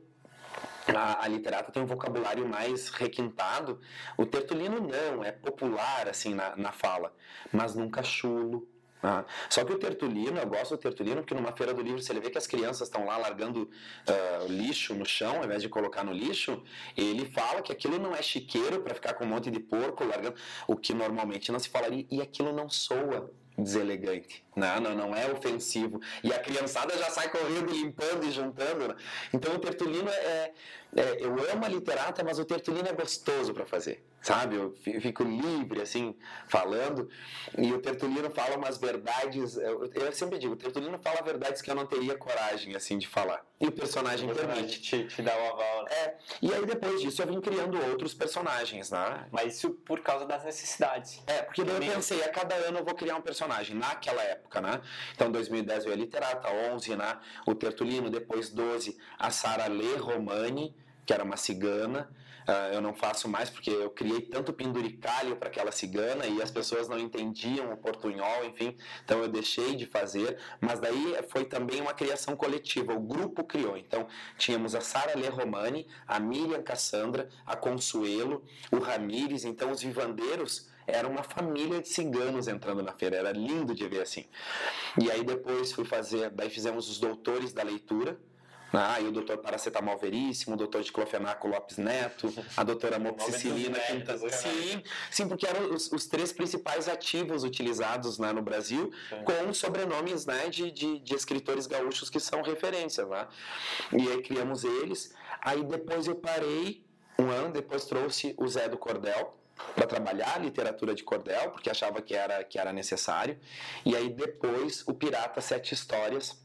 a, a, literata tem um vocabulário mais requintado. O Tertulino não, é popular assim na, na fala, mas nunca chulo, ah, só que o Tertulino, eu gosto do Tertulino porque numa feira do livro você vê que as crianças estão lá largando uh, lixo no chão ao invés de colocar no lixo. Ele fala que aquilo não é chiqueiro para ficar com um monte de porco largando, o que normalmente não se falaria, e aquilo não soa deselegante, não, não, não é ofensivo. E a criançada já sai correndo, limpando e juntando. Né? Então o Tertulino é, é, eu amo a literata, mas o Tertulino é gostoso para fazer, sabe? Eu fico livre, assim, falando, e o Tertulino fala umas verdades, eu, eu sempre digo, o Tertulino fala verdades que eu não teria coragem, assim, de falar. E o personagem, o permite. Te, te dá o aval. Né? É, e aí depois disso eu vim criando outros personagens, né? Mas isso por causa das necessidades. É, porque daí eu pensei, a cada ano eu vou criar um personagem, naquela época, né? Então, 2010 veio a literata, 11, né? O Tertulino, depois 12, a Sara Lê Romani, que era uma cigana. Uh, eu não faço mais porque eu criei tanto penduricalho para aquela cigana e as pessoas não entendiam o portunhol, enfim, então eu deixei de fazer. Mas daí foi também uma criação coletiva, o grupo criou. Então tínhamos a Sara Le Romani, a Miriam Cassandra, a Consuelo, o Ramires, então os vivandeiros era uma família de ciganos entrando na feira, era lindo de ver assim. E aí depois fui fazer, daí fizemos os doutores da leitura, ah, e o doutor Paracetamol Veríssimo, o doutor Diclofenaco Lopes Neto, a doutora Moxicilina. Sim, sim, porque eram os, os, três principais ativos utilizados né, no Brasil, sim. com sobrenomes né, de, de, de, escritores gaúchos que são referências. Né? E aí criamos eles. Aí depois eu parei, um ano depois trouxe o Zé do Cordel, para trabalhar a literatura de cordel, porque achava que era, que era necessário. E aí depois o Pirata Sete Histórias,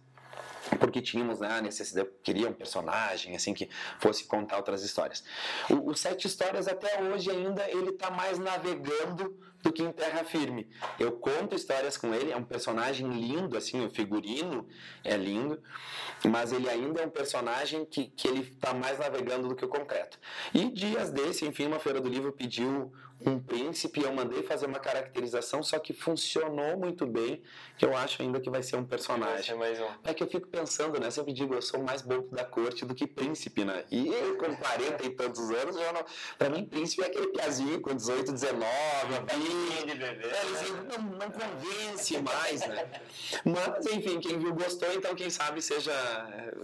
porque tínhamos né, a necessidade, queria um personagem assim que fosse contar outras histórias. O, o Sete Histórias até hoje ainda ele está mais navegando do que em Terra Firme. Eu conto histórias com ele, é um personagem lindo, assim, o figurino é lindo, mas ele ainda é um personagem que, que ele está mais navegando do que o concreto. E dias desse, enfim, uma feira do livro pediu um príncipe, eu mandei fazer uma caracterização, só que funcionou muito bem, que eu acho ainda que vai ser um personagem. mais um. É que eu fico pensando, né? Sempre digo, eu sou mais bobo da corte do que príncipe, né? E eu, com 40 e tantos anos, já não... pra mim, príncipe é aquele piazinho com 18, 19, 20. de bebê. É, eles não, não convence mais, né? Mas, enfim, quem viu gostou, então quem sabe seja.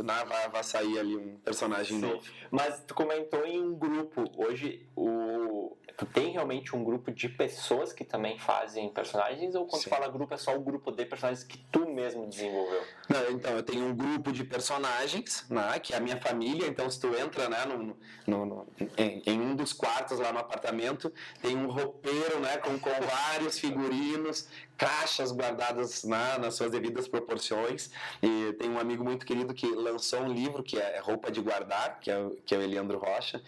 Né, vai, vai sair ali um personagem Sim. novo. Mas tu comentou em um grupo. Hoje, o... tu tem realmente um grupo de pessoas que também fazem personagens? Ou quando Sim. tu fala grupo, é só o grupo de personagens que tu mesmo desenvolveu? Não, então, eu tenho um grupo de personagens, né, que é a minha família. Então, se tu entra né, no, no- no- em, em um dos quartos lá no apartamento, tem um roupeiro né, com, com vários figurinos, caixas guardadas né, nas suas devidas proporções. E tem um amigo muito querido que lançou um livro que é Roupa de Guardar, que é, o- que é o Eliandro Rocha.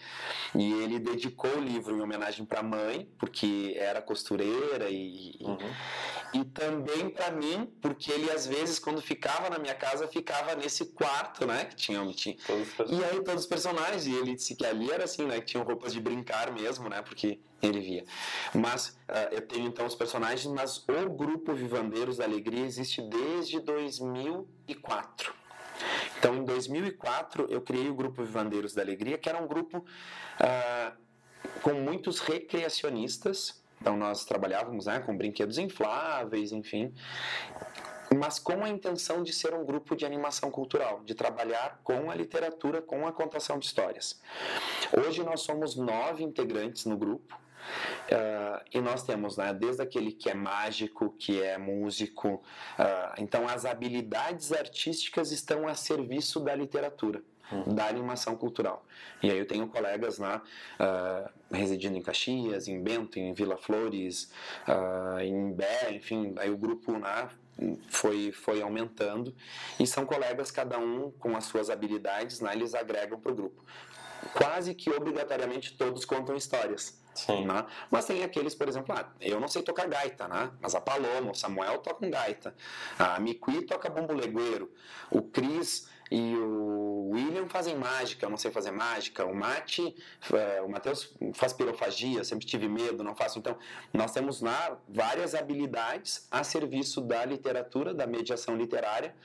E ele dedicou o livro em homenagem para a mãe, porque era costureira e, e- e também para mim, porque ele às vezes quando ficava na minha casa ficava nesse quarto, né, que tinha, tinha e aí todos os personagens, e ele disse que ali era assim, né, que tinham roupas de brincar mesmo, né, porque ele via. Mas ah, eu tenho então os personagens, mas o grupo Vivandeiros da Alegria existe desde 2004. Então, em 2004, eu criei o grupo Vivandeiros da Alegria, que era um grupo ah, com muitos recreacionistas. Então, nós trabalhávamos né, com brinquedos infláveis, enfim, mas com a intenção de ser um grupo de animação cultural, de trabalhar com a literatura, com a contação de histórias. Hoje nós somos nove integrantes no grupo. Ah, e nós temos, né, desde aquele que é mágico, que é músico, ah, então as habilidades artísticas estão a serviço da literatura, da animação cultural. E aí eu tenho colegas né, ah, residindo em Caxias, em Bento, em Vila Flores, em Bé, enfim, aí o grupo né, foi, foi aumentando e são colegas cada um com as suas habilidades, né, eles agregam para o grupo. Quase que obrigatoriamente todos contam histórias. Sim. né? Mas tem aqueles, por exemplo, ah, eu não sei tocar gaita, né? mas a Paloma, o Samuel tocam gaita, a Miqui toca bumbulegueiro, o Cris e o William fazem mágica, eu não sei fazer mágica, o Mate, eh, o Matheus faz pirofagia, sempre tive medo, não faço. Então, nós temos lá várias habilidades a serviço da literatura, da mediação literária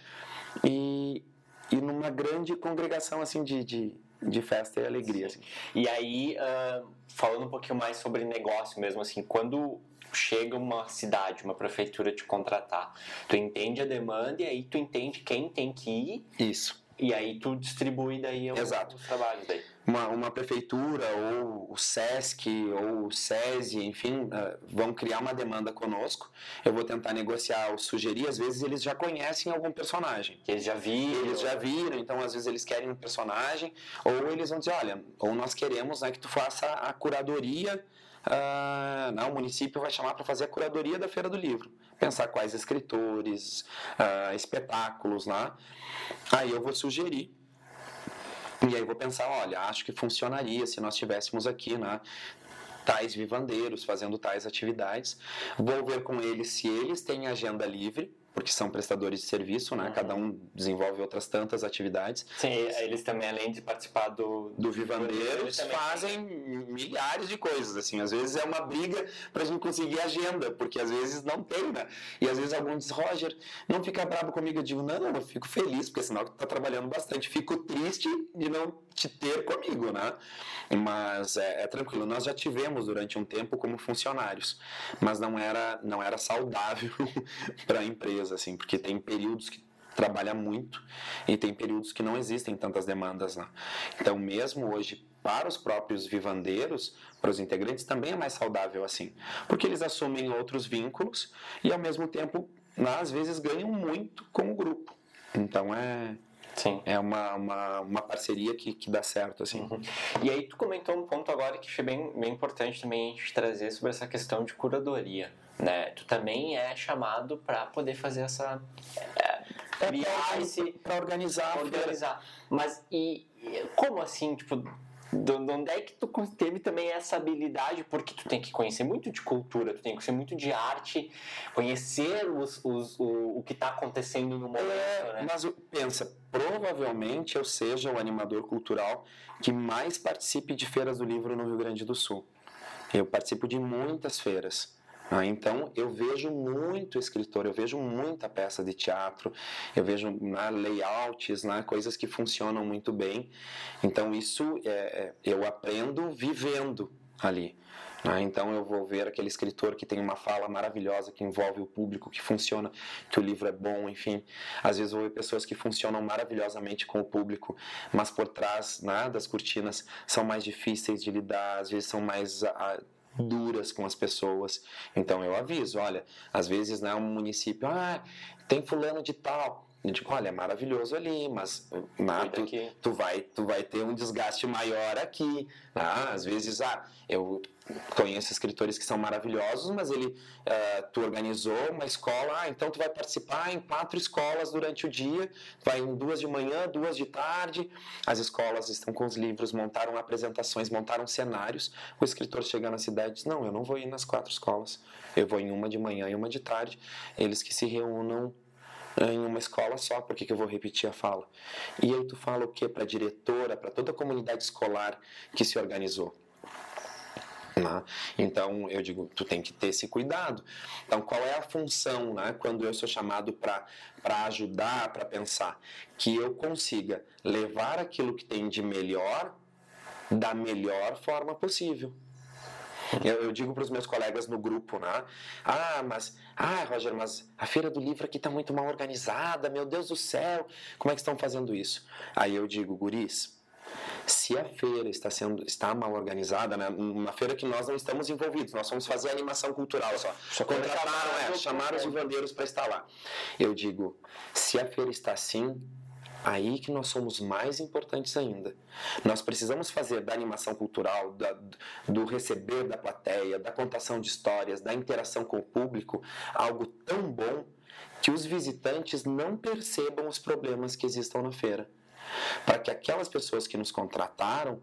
e, e numa grande congregação assim de, de, de festa e alegria. Assim. E aí, ah, falando um pouquinho mais sobre negócio mesmo, assim, quando chega uma cidade, uma prefeitura te contratar, tu entende a demanda e aí tu entende quem tem que ir Isso. E aí tu distribui daí Exato. os trabalhos daí. uma, uma prefeitura ou o SESC ou o SESI, enfim, ah, vão criar uma demanda conosco. Eu vou tentar negociar ou sugerir. Às vezes eles já conhecem algum personagem. Que eles já viram. Eles já viram, então às vezes eles querem um personagem, ou eles vão dizer, olha, ou nós queremos né, que tu faça a curadoria, ah, né, o município vai chamar para fazer a curadoria da Feira do Livro. Pensar quais escritores, ah, espetáculos lá. Aí eu vou sugerir e aí vou pensar, olha, acho que funcionaria se nós tivéssemos aqui, né? Tais vivandeiros fazendo tais atividades. Vou ver com eles se eles têm agenda livre, porque são prestadores de serviço, né? Uhum. Cada um desenvolve outras tantas atividades. Sim, eles também, além de participar do. Do Vivandeiros também- fazem milhares de coisas, assim. Às vezes é uma briga para a gente conseguir agenda, porque às vezes não tem, né? E às vezes algum diz, Roger, não fica bravo comigo. Eu digo, não, eu fico feliz, porque senão tu tá trabalhando bastante. Fico triste de não te ter comigo, né? Mas é, é tranquilo. Nós já tivemos durante um tempo como funcionários, mas não era, não era saudável para a empresa, assim, porque tem períodos que trabalha muito e tem períodos que não existem tantas demandas lá. Então, mesmo hoje, para os próprios vivandeiros, para os integrantes, também é mais saudável assim, porque eles assumem outros vínculos e, ao mesmo tempo, às vezes ganham muito com o grupo. Então, é, Sim. é uma, uma, uma parceria que, que dá certo, assim. Uhum. E aí tu comentou um ponto agora que achei bem, bem importante também a gente trazer sobre essa questão de curadoria, né? Tu também é chamado para poder fazer essa É esse para organizar, organizar. Mas e e como assim, tipo, de onde é que tu teve também essa habilidade? Porque tu tem que conhecer muito de cultura, tu tem que conhecer muito de arte, conhecer os, os, o, o que está acontecendo no momento. É, né? Mas pensa, provavelmente eu seja o animador cultural que mais participe de feiras do livro no Rio Grande do Sul. Eu participo de muitas feiras. Ah, então eu vejo muito escritor, eu vejo muita peça de teatro, eu vejo né, layouts, né, coisas que funcionam muito bem. Então isso é, é eu aprendo vivendo ali. Né? Então eu vou ver aquele escritor que tem uma fala maravilhosa, que envolve o público, que funciona, que o livro é bom, enfim. Às vezes eu vou ver pessoas que funcionam maravilhosamente com o público, mas por trás né, das cortinas são mais difíceis de lidar, às vezes são mais ah, duras com as pessoas. Então eu aviso, olha, às vezes né, um município, ah, tem fulano de tal. Eu digo, olha, é maravilhoso ali, mas né, tu, tu, vai, tu vai ter um desgaste maior aqui. Ah, às vezes, ah, eu conheço escritores que são maravilhosos, mas ele, uh, tu organizou uma escola, ah, então tu vai participar em quatro escolas durante o dia, vai em duas de manhã, duas de tarde, as escolas estão com os livros, montaram apresentações, montaram cenários, o escritor chega na cidade e diz, não, eu não vou ir nas quatro escolas, eu vou em uma de manhã e uma de tarde, eles que se reúnam em uma escola só, por que eu vou repetir a fala? E aí tu fala o que para a diretora, para toda a comunidade escolar que se organizou? Né? Então, eu digo, tu tem que ter esse cuidado. Então, qual é a função, né, quando eu sou chamado para ajudar, para pensar? Que eu consiga levar aquilo que tem de melhor da melhor forma possível. Eu, eu digo para os meus colegas no grupo, né? Ah, mas, ah, Roger, mas a feira do livro aqui está muito mal organizada, meu Deus do céu, como é que estão fazendo isso? Aí eu digo, guris, se a feira está sendo está mal organizada, né? uma feira que nós não estamos envolvidos, nós vamos fazer animação cultural só. Só contrataram, é, chamaram os vendedores para estar lá. Eu digo, se a feira está assim, aí que nós somos mais importantes ainda. Nós precisamos fazer da animação cultural, da, do receber da plateia, da contação de histórias, da interação com o público, algo tão bom que os visitantes não percebam os problemas que existam na feira para que aquelas pessoas que nos contrataram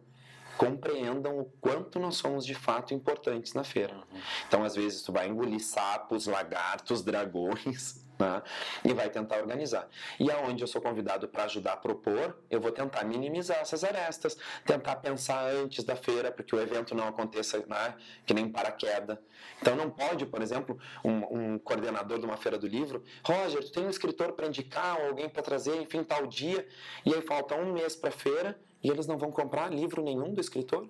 compreendam o quanto nós somos de fato importantes na feira. Uhum. Então, às vezes, tu vai engolir sapos, lagartos, dragões, né? e vai tentar organizar. E aonde eu sou convidado para ajudar a propor, eu vou tentar minimizar essas arestas, tentar pensar antes da feira, porque o evento não aconteça né? que nem paraquedas. Então não pode, por exemplo, um, um, coordenador de uma feira do livro, Roger, tu tem um escritor para indicar, ou alguém para trazer, enfim, tal dia, e aí falta um mês para a feira e eles não vão comprar livro nenhum do escritor.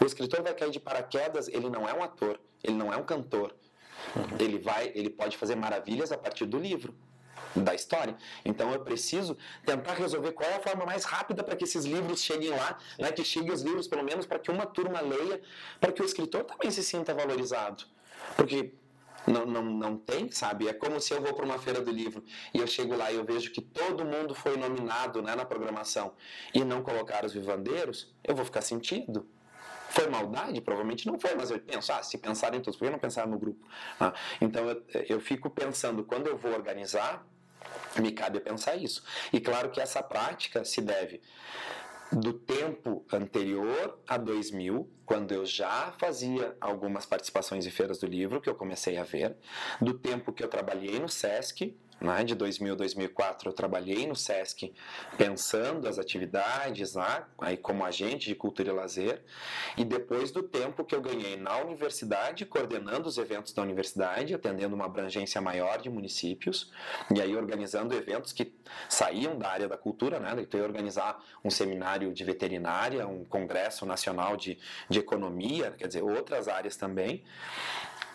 O escritor vai cair de paraquedas, ele não é um ator, ele não é um cantor, Uhum. Ele vai, ele pode fazer maravilhas a partir do livro da história. Então eu preciso tentar resolver qual é a forma mais rápida para que esses livros cheguem lá, né, que cheguem os livros pelo menos para que uma turma leia, para que o escritor também se sinta valorizado. Porque não, não, não tem, sabe? É como se eu vou para uma feira do livro e eu chego lá e eu vejo que todo mundo foi nominado né, na programação e não colocar os vivandeiros, eu vou ficar sentido. Foi maldade? Provavelmente não foi, mas eu penso, ah, se pensarem todos, por que não pensar no grupo? Ah, então eu, eu fico pensando, quando eu vou organizar, me cabe pensar isso. E claro que essa prática se deve do tempo anterior a 2000, quando eu já fazia algumas participações em feiras do livro, que eu comecei a ver, do tempo que eu trabalhei no SESC, né, de 2000 a 2004 eu trabalhei no SESC pensando as atividades lá, aí como agente de cultura e lazer, e depois do tempo que eu ganhei na universidade, coordenando os eventos da universidade, atendendo uma abrangência maior de municípios, e aí organizando eventos que saíam da área da cultura, né, então eu organizar um seminário de veterinária, um congresso nacional de, de economia, quer dizer, outras áreas também,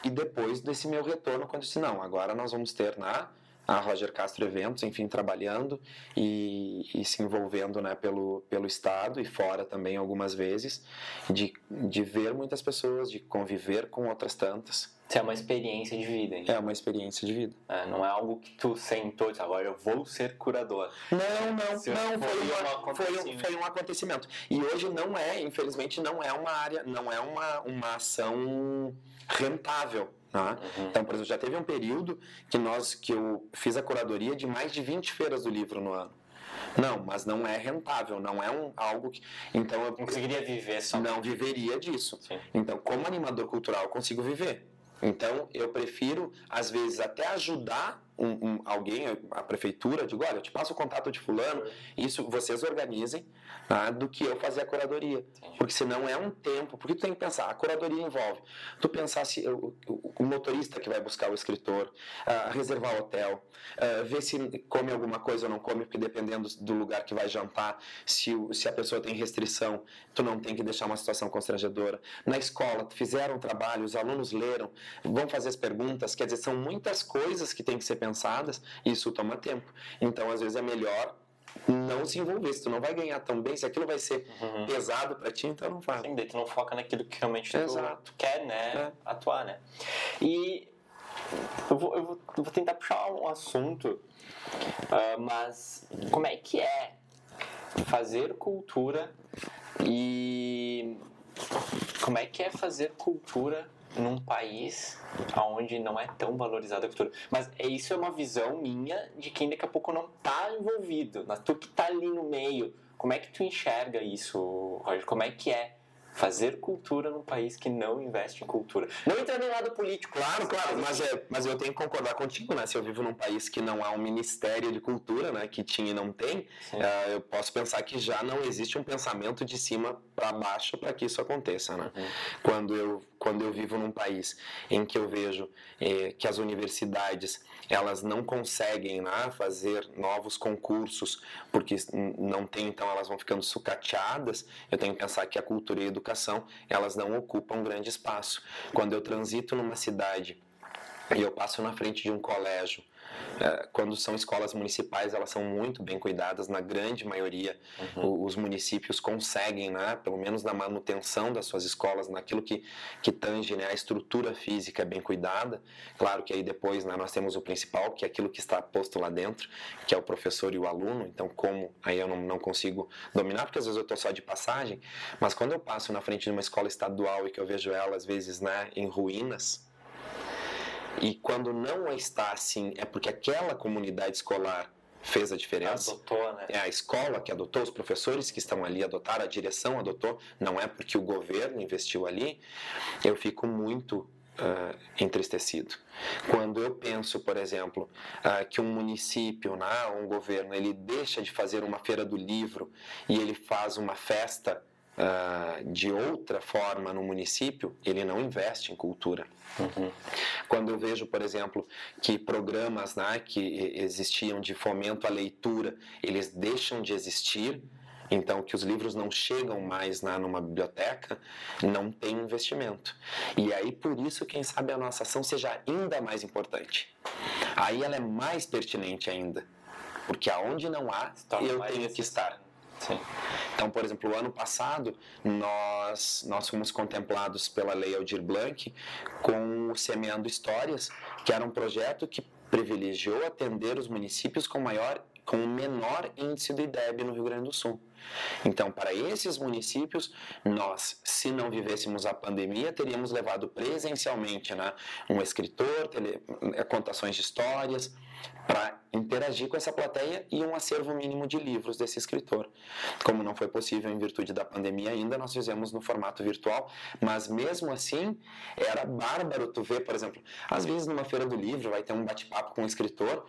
e depois desse meu retorno, quando eu disse, não, agora nós vamos ter na né, a Roger Castro Eventos, enfim, trabalhando e, e, se envolvendo né, pelo, pelo Estado e fora também algumas vezes, de, de ver muitas pessoas, de conviver com outras tantas. Isso é uma experiência de vida, hein? É uma experiência de vida. É, não é algo que tu sentou e disse, agora eu vou ser curador. Não, não, não. Foi, um foi, um, foi um acontecimento. E hoje não é, infelizmente, não é uma área, não é uma, uma ação rentável Tá? Uhum. Então, por exemplo, já teve um período que nós que eu fiz a curadoria de mais de 20 feiras do livro no ano. Não, mas não é rentável, não é um, algo que. Então eu Não conseguiria viver só. não viveria disso. Sim. Então, como animador cultural, eu consigo viver. Então, eu prefiro, às vezes, até ajudar um, um- alguém, a prefeitura, digo, olha, eu te passo o contato de fulano, isso vocês organizem, tá? do que eu fazer a curadoria. Porque senão é um tempo, porque tu tem que pensar, a curadoria envolve tu pensar se o, o- motorista que vai buscar o escritor, ah, reservar hotel, ah, ver se come alguma coisa ou não come, porque dependendo do lugar que vai jantar, se, se a pessoa tem restrição, tu não tem que deixar uma situação constrangedora. Na escola, fizeram um trabalho, os alunos leram, vão fazer as perguntas, quer dizer, são muitas coisas que têm que ser pensadas e isso toma tempo. Então, às vezes, é melhor não se envolver. Se tu não vai ganhar tão bem, se aquilo vai ser Uhum. pesado para ti, então não faz. Sim, daí tu não foca naquilo que realmente tu, tu quer, né? É. Atuar, né? E eu vou, eu vou, eu vou tentar puxar um assunto, ah, mas como é que é fazer cultura e como é que é fazer cultura num país onde não é tão valorizada a cultura. Mas é- isso é uma visão minha de quem daqui a pouco não tá envolvido. Mas tu que tá ali no meio, como é que tu enxerga isso, Roger? Como é que é fazer cultura num país que não investe em cultura? Não entrando em lado político. Claro, claro, mas, é, mas eu tenho que concordar contigo, né? Se eu vivo num país que não há um Ministério de Cultura, né? Que tinha e não tem, ah, eu posso pensar que já não existe um pensamento de cima para baixo para que isso aconteça, né? Uhum. Quando eu, quando eu vivo num país em que eu vejo eh, que as universidades elas não conseguem né, fazer novos concursos porque não tem, então elas vão ficando sucateadas, eu tenho que pensar que a cultura e a educação elas não ocupam grande espaço. Quando eu transito numa cidade e eu passo na frente de um colégio, quando são escolas municipais, elas são muito bem cuidadas, na grande maioria o- os municípios conseguem, né, pelo menos na manutenção das suas escolas, naquilo que, que tange né, a estrutura física é bem cuidada. Claro que aí depois né, nós temos o principal, que é aquilo que está posto lá dentro, que é o professor e o aluno. Então, como aí eu não, não consigo dominar, porque às vezes eu estou só de passagem, mas quando eu passo na frente de uma escola estadual e que eu vejo ela, às vezes, né, em ruínas, e quando não está assim, é porque aquela comunidade escolar fez a diferença. Adotou, né? É a escola que adotou, os professores que estão ali adotaram, a direção adotou, não é porque o governo investiu ali. Eu fico muito ah, entristecido. Quando eu penso, por exemplo, ah, que um município, né, um governo, ele deixa de fazer uma feira do livro e ele faz uma festa ah, de outra forma no município, ele não investe em cultura. Uhum. Quando eu vejo, por exemplo, que programas né, que existiam de fomento à leitura, eles deixam de existir, então que os livros não chegam mais né, numa biblioteca, não tem investimento. E aí, por isso, quem sabe a nossa ação seja ainda mais importante. Aí ela é mais pertinente ainda. Porque aonde não há, eu tenho que estar. Sim. Então, por exemplo, o ano passado nós nós fomos contemplados pela Lei Aldir Blanc com o Semeando Histórias, que era um projeto que privilegiou atender os municípios com maior com menor índice do IDEB no Rio Grande do Sul. Então, para esses municípios, nós, se não vivêssemos a pandemia, teríamos levado presencialmente né, um escritor, tele, eh, contações de histórias, para interagir com essa plateia e um acervo mínimo de livros desse escritor. Como não foi possível em virtude da pandemia ainda, nós fizemos no formato virtual, mas mesmo assim era bárbaro tu ver, por exemplo, às vezes numa feira do livro vai ter um bate-papo com um escritor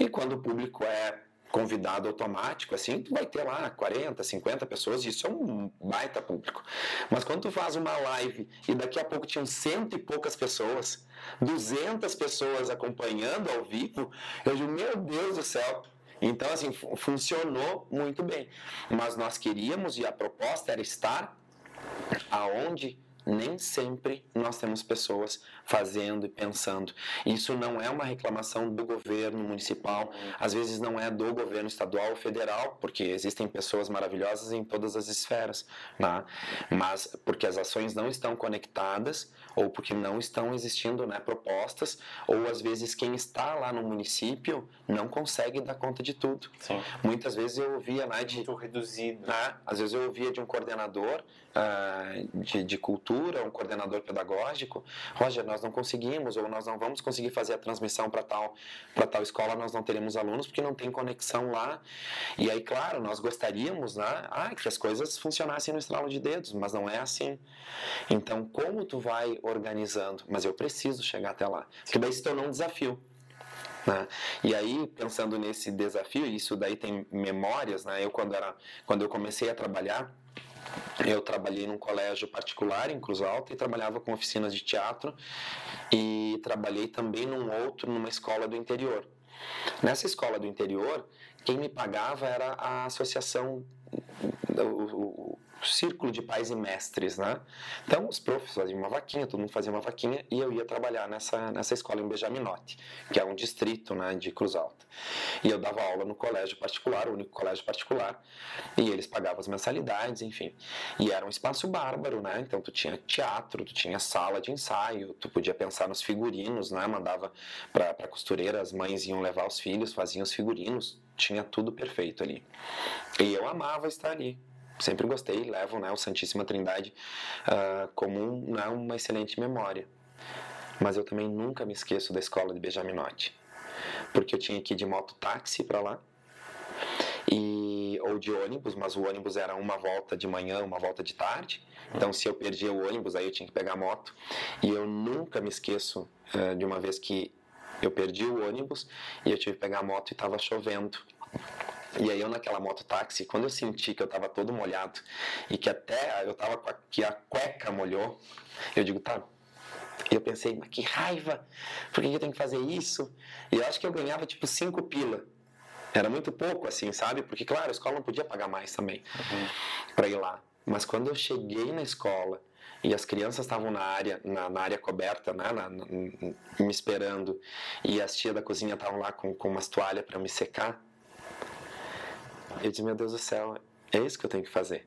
e quando o público é convidado automático, assim, tu vai ter lá 40, 50 pessoas, isso é um baita público. Mas quando tu faz uma live e daqui a pouco tinham cento e poucas pessoas, 200 pessoas acompanhando ao vivo, eu digo, meu Deus do céu, então, assim, fu- funcionou muito bem. Mas nós queríamos, e a proposta era estar aonde nem sempre nós temos pessoas fazendo e pensando. Isso não é uma reclamação do governo municipal, às vezes não é do governo estadual ou federal, porque existem pessoas maravilhosas em todas as esferas, né? mas porque as ações não estão conectadas ou porque não estão existindo né, propostas, ou às vezes quem está lá no município não consegue dar conta de tudo. Sim. Muitas vezes eu ouvia né, de Muito reduzido. né? Às vezes eu ouvia de um coordenador ah, de, de cultura um coordenador pedagógico, Roger, nós não conseguimos ou nós não vamos conseguir fazer a transmissão para tal para tal escola, nós não teremos alunos porque não tem conexão lá. E aí, claro, nós gostaríamos, né, ah, que as coisas funcionassem no estralo de dedos, mas não é assim. Então, como tu vai organizando? Mas eu preciso chegar até lá, porque daí se tornou um desafio. Né? E aí, pensando nesse desafio, isso daí tem memórias, né? Eu quando, era, quando eu comecei a trabalhar, eu trabalhei num colégio particular em Cruz Alta e trabalhava com oficinas de teatro e trabalhei também num outro numa escola do interior. Nessa escola do interior, quem me pagava era a associação, o, círculo de pais e mestres, né? Então, os profs faziam uma vaquinha, todo mundo fazia uma vaquinha e eu ia trabalhar nessa, nessa escola em Benjaminote, que é um distrito né, de Cruz Alta. E eu dava aula no colégio particular, o único colégio particular, e eles pagavam as mensalidades, enfim. E era um espaço bárbaro, né? Então, tu tinha teatro, tu tinha sala de ensaio, tu podia pensar nos figurinos, né? Mandava para costureira, as mães iam levar os filhos, faziam os figurinos, tinha tudo perfeito ali. E eu amava estar ali sempre gostei, levo né, o Santíssima Trindade uh, como um, né, uma excelente memória. Mas eu também nunca me esqueço da escola de Benjaminote, porque eu tinha que ir de moto-táxi para lá, e, ou de ônibus, mas o ônibus era uma volta de manhã, uma volta de tarde. Então, se eu perdia o ônibus, aí eu tinha que pegar a moto. E eu nunca me esqueço uh, de uma vez que eu perdi o ônibus e eu tive que pegar a moto e estava chovendo. E aí eu naquela moto táxi, quando eu senti que eu estava todo molhado e que até eu tava com a, que a cueca molhou, eu digo, tá. Eu pensei, mas que raiva! Por que eu tenho que fazer isso? E eu acho que eu ganhava tipo cinco pila. Era muito pouco, assim, sabe? Porque, claro, a escola não podia pagar mais também uhum. para ir lá. Mas quando eu cheguei na escola e as crianças estavam na área na, na área coberta, né, na, na, me esperando, e as tias da cozinha estavam lá com, com umas toalhas para me secar, eu disse, meu Deus do céu, é isso que eu tenho que fazer.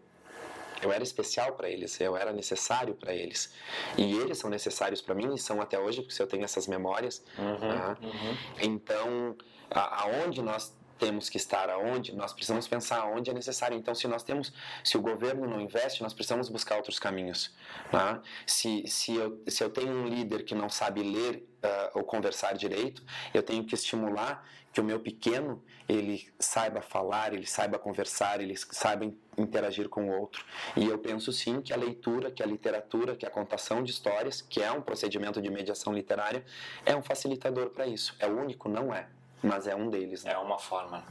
Eu era especial para eles, eu era necessário para eles. E eles são necessários para mim e são até hoje, porque eu tenho essas memórias. Uhum, né? uhum. Então, aonde nós temos que estar aonde, nós precisamos pensar aonde é necessário. Então, se nós temos, se o governo não investe, nós precisamos buscar outros caminhos. Né? Se, se, eu, se eu tenho um líder que não sabe ler uh, ou conversar direito, eu tenho que estimular que o meu pequeno ele saiba falar, ele saiba conversar, ele saiba interagir com o outro. E eu penso sim que a leitura, que a literatura, que a contação de histórias, que é um procedimento de mediação literária, é um facilitador para isso. É o único? Não é mas é um deles. Né? É uma forma.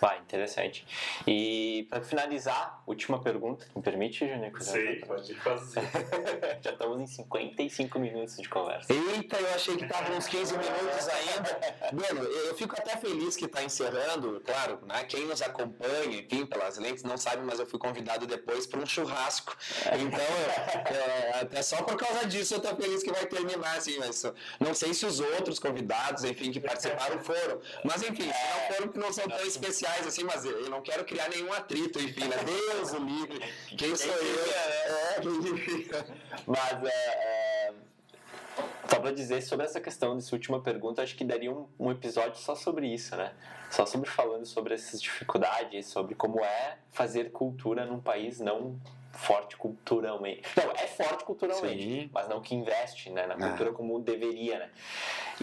Vai, interessante. E para finalizar, última pergunta, me permite, Júnior? Sim, pode fazer. Já estamos em 55 minutos de conversa. Eita, eu achei que estavam uns 15 minutos ainda. Mano, eu fico até feliz que está encerrando, claro, né? Quem nos acompanha, enfim, pelas lentes, não sabe, mas eu fui convidado depois para um churrasco. Então, é, até só por causa disso eu estou feliz que vai terminar, assim, mas não sei se os outros convidados, enfim, que participaram foram. Mas enfim, se não foram, que não são tão especiais sociais, assim, mas eu não quero criar nenhum atrito, enfim, né? Deus o livre, quem sou eu? É, mas é, é, só para dizer sobre essa questão dessa última pergunta, acho que daria um, um episódio só sobre isso, né? Só sobre falando sobre essas dificuldades, sobre como é fazer cultura num país não forte culturalmente. Não, é forte culturalmente, Sim. mas não que investe né, na cultura ah. como deveria, né?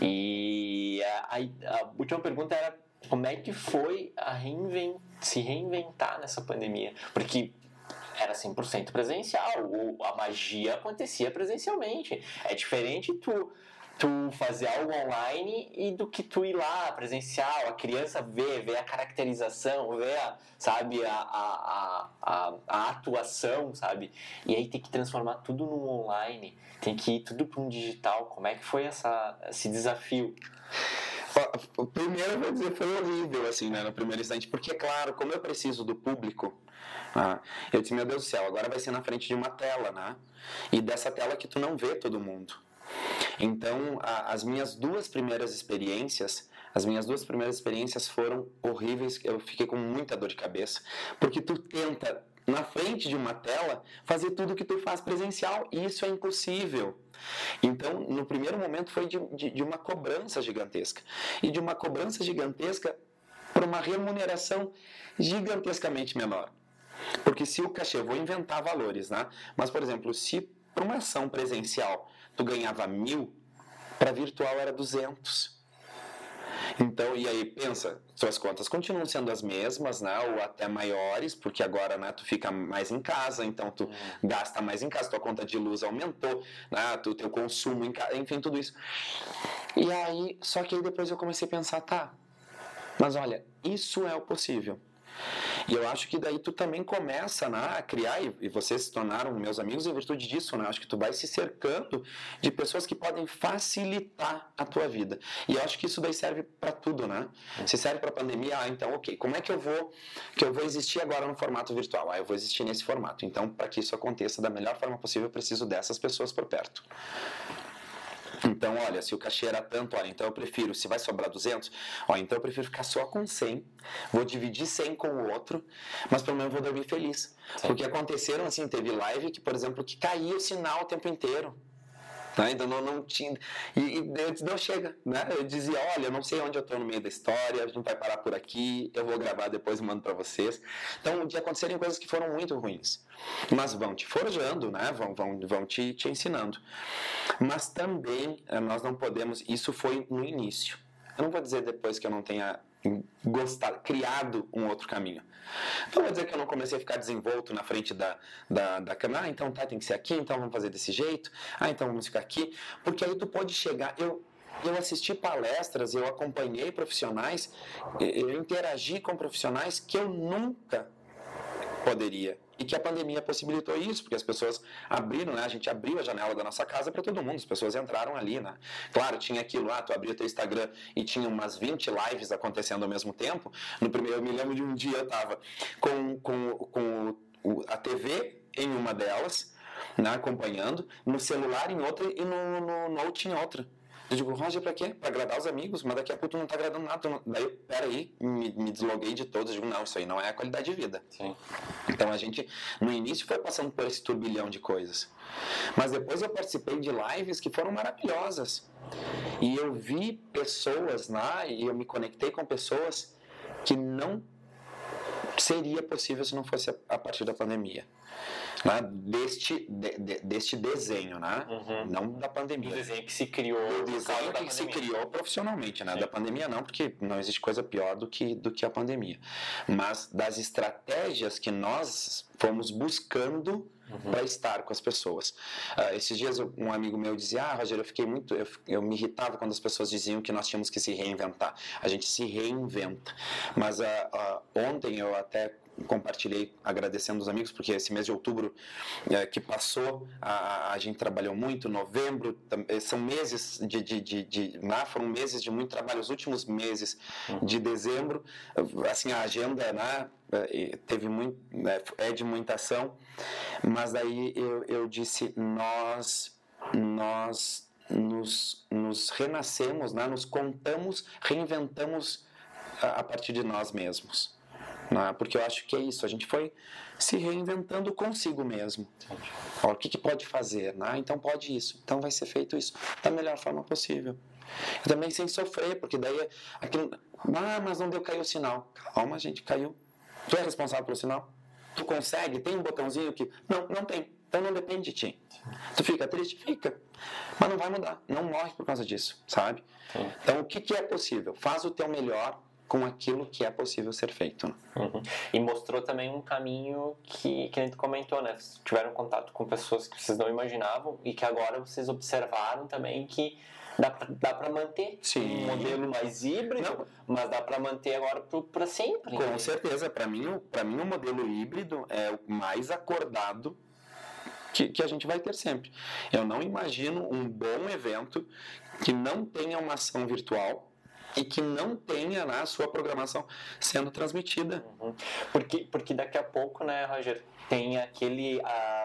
E a, a, a última pergunta era como é que foi a reinvent, se reinventar nessa pandemia? Porque era 100% presencial, o, a magia acontecia presencialmente. É diferente tu tu fazer algo online e do que tu ir lá presencial, a criança ver, ver a caracterização, ver, a, sabe, a, a, a, a atuação, sabe? E aí tem que transformar tudo no online, tem que ir tudo para um digital. Como é que foi essa, esse desafio? O primeiro, vou dizer, foi horrível, assim, né, no primeiro instante, porque, claro, como eu preciso do público, ah, eu disse, meu Deus do céu, agora vai ser na frente de uma tela, né? E dessa tela que tu não vê todo mundo. Então, a, as minhas duas primeiras experiências, as minhas duas primeiras experiências foram horríveis, eu fiquei com muita dor de cabeça, porque tu tenta na frente de uma tela fazer tudo que tu faz presencial e isso é impossível. Então, no primeiro momento foi de, de, de uma cobrança gigantesca e de uma cobrança gigantesca por uma remuneração gigantescamente menor. Porque se o cachê, eu vou inventar valores, né? Mas, por exemplo, se para uma ação presencial tu ganhava mil, para virtual era 200. Então, e aí pensa, suas contas continuam sendo as mesmas, né, ou até maiores, porque agora, né, tu fica mais em casa, então tu uhum. gasta mais em casa, tua conta de luz aumentou, né, tu, teu consumo em casa, enfim, tudo isso. E aí, só que aí depois eu comecei a pensar, tá, mas olha, isso é o possível. E eu acho que daí tu também começa né, a criar, e, e vocês se tornaram meus amigos em virtude disso, né? Eu acho que tu vai se cercando de pessoas que podem facilitar a tua vida. E eu acho que isso daí serve para tudo, né? Se serve para pandemia, ah, então, ok, como é que eu vou que eu vou existir agora no formato virtual? Ah, eu vou existir nesse formato. Então, para que isso aconteça da melhor forma possível, eu preciso dessas pessoas por perto. Então, olha, se o cachê era tanto, olha, então eu prefiro, se vai sobrar 200, ó, então eu prefiro ficar só com 100, vou dividir 100 com o outro, mas pelo menos vou dormir feliz. Sim. Porque aconteceram, assim, teve live que, por exemplo, que caía o sinal o tempo inteiro. Né? Então não, não tinha. E, e eu disse, não chega. Né? Eu dizia, olha, não sei onde eu estou no meio da história, a gente vai parar por aqui, eu vou gravar depois e mando para vocês. Então, de acontecerem coisas que foram muito ruins. Mas vão te forjando, né? vão, vão, vão te, te ensinando. Mas também eh, nós não podemos. Isso foi no início. Eu não vou dizer depois que eu não tenha gostado, criado um outro caminho. Não vou dizer que eu não comecei a ficar desenvolto na frente da, da, da câmera. Ah, então tá, tem que ser aqui, então vamos fazer desse jeito. Ah, então vamos ficar aqui. Porque aí tu pode chegar. Eu, eu assisti palestras, eu acompanhei profissionais, eu interagi com profissionais que eu nunca poderia e que a pandemia possibilitou isso, porque as pessoas abriram, né? A gente abriu a janela da nossa casa para todo mundo, as pessoas entraram ali, né? Claro, tinha aquilo lá, tu abria teu Instagram e tinha umas 20 lives acontecendo ao mesmo tempo. No primeiro, eu me lembro de um dia eu tava com, com, com a TV em uma delas, né, acompanhando, no celular em outra e no, no note em outra. Eu digo, Roger, pra quê? Pra agradar os amigos, mas daqui a pouco tu não tá agradando nada. Não... Daí, peraí, me, me desloguei de todos. Eu digo, não, isso aí não é a qualidade de vida. Sim. Então a gente, no início, foi passando por esse turbilhão de coisas. Mas depois eu participei de lives que foram maravilhosas. E eu vi pessoas lá, e eu me conectei com pessoas que não seria possível se não fosse a partir da pandemia né, deste, de, de, deste desenho, né? Uhum. Não da pandemia. O desenho que se criou. O desenho que se criou profissionalmente, né? Sim. Da pandemia não, porque não existe coisa pior do que, do que a pandemia. Mas das estratégias que nós fomos buscando uhum. para estar com as pessoas. Uh, esses dias um amigo meu dizia, ah, Rogério, eu fiquei muito, eu, eu, me irritava quando as pessoas diziam que nós tínhamos que se reinventar. A gente se reinventa. Mas uh, uh, ontem eu até compartilhei agradecendo os amigos, porque esse mês de outubro é, que passou, a, a, gente trabalhou muito, novembro, eh, são meses de, de, de, de né, foram meses de muito trabalho, os últimos meses uhum. de dezembro, assim, a agenda, né, eh, teve muito, né, é de muita ação, mas daí eu, eu disse, nós, nós nos, nos renascemos, né, nos contamos, reinventamos a, a partir de nós mesmos. Né? Porque eu acho que é isso, a gente foi se reinventando consigo mesmo. o que, que pode fazer? Né? Então pode isso, então vai ser feito isso da melhor forma possível. E também sem sofrer, porque daí aquilo. Ah, mas não deu, caiu o sinal. Calma, gente, caiu. Tu é responsável pelo sinal? Tu consegue? Tem um botãozinho que. Não, não tem. Então não depende de ti. Tu fica triste? Fica. Mas não vai mudar. Não morre por causa disso, sabe? Então o que, que é possível? Faz o teu melhor com aquilo que é possível ser feito. Né? Uhum. E mostrou também um caminho que, que a gente comentou, né? Tiveram contato com pessoas que vocês não imaginavam e que agora vocês observaram também que dá pra, dá para manter Sim. um modelo mais híbrido, não. mas dá para manter agora para sempre. Com né? certeza, para mim, para mim o modelo híbrido é o mais acordado que, que, a gente vai ter sempre. Eu não imagino um bom evento que não tenha uma ação virtual e que não tenha né, a sua programação sendo transmitida. Uhum. Porque, porque daqui a pouco, né, Roger, tem aquele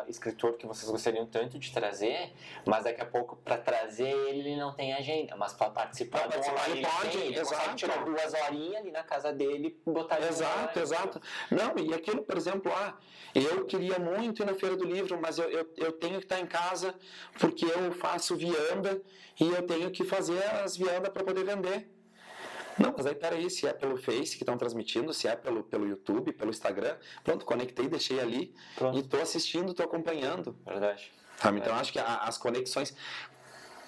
escritor que vocês gostariam tanto de trazer, mas daqui a pouco para trazer ele, ele não tem agenda, mas para participar, pra participar ele pode, tem, ele exato. tirar duas horinhas ali na casa dele e botar Exato, exato. Não, e aquilo, por exemplo, ah, eu queria muito ir na Feira do Livro, mas eu, eu, eu tenho que estar em casa porque eu faço vianda e eu tenho que fazer as viandas para poder vender. Não, mas aí peraí, se é pelo Face que estão transmitindo, se é pelo, pelo YouTube, pelo Instagram, pronto, conectei, deixei ali pronto. e estou assistindo, estou acompanhando. Verdade. Sabe? Então, acho que a- as conexões.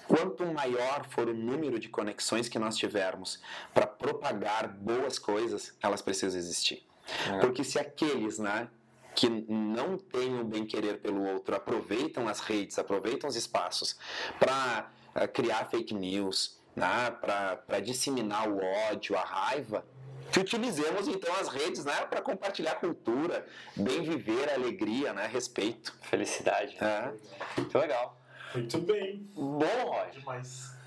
Quanto maior for o número de conexões que nós tivermos para propagar boas coisas, elas precisam existir. É. Porque se aqueles, né, que não têm o bem querer pelo outro aproveitam as redes, aproveitam os espaços para criar fake news, né, para disseminar o ódio, a raiva, que utilizemos então as redes né, para compartilhar cultura, bem viver, alegria, né, respeito. Felicidade. É. Muito legal. Muito bem. Bom, Roger. Demais.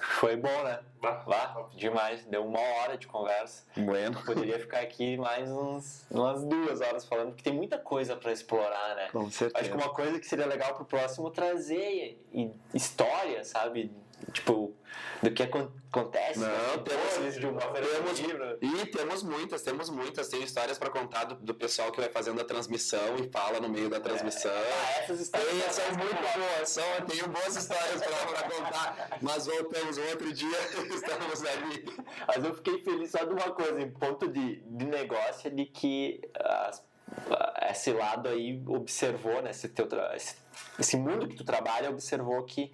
Foi bom, né? Vá. Vá, demais. Deu uma hora de conversa. Bueno. Poderia ficar aqui mais uns, umas duas horas falando, porque tem muita coisa para explorar, né? Com certeza. Acho que uma coisa que seria legal pro próximo trazer história, sabe? Tipo, do que acon- acontece. Não, né? temos- de uma temos- livro. E temos muitas, temos muitas. Tem histórias para contar do, do pessoal que vai fazendo a transmissão e fala no meio da transmissão. Ah, essas histórias Tem, são muito boas, são, tenho boas histórias para contar, mas voltamos um outro dia, estamos ali. Mas eu fiquei feliz só de uma coisa, em ponto de, de negócio, é de que as- esse lado aí observou, né, esse, teu, esse, esse mundo que tu trabalha observou que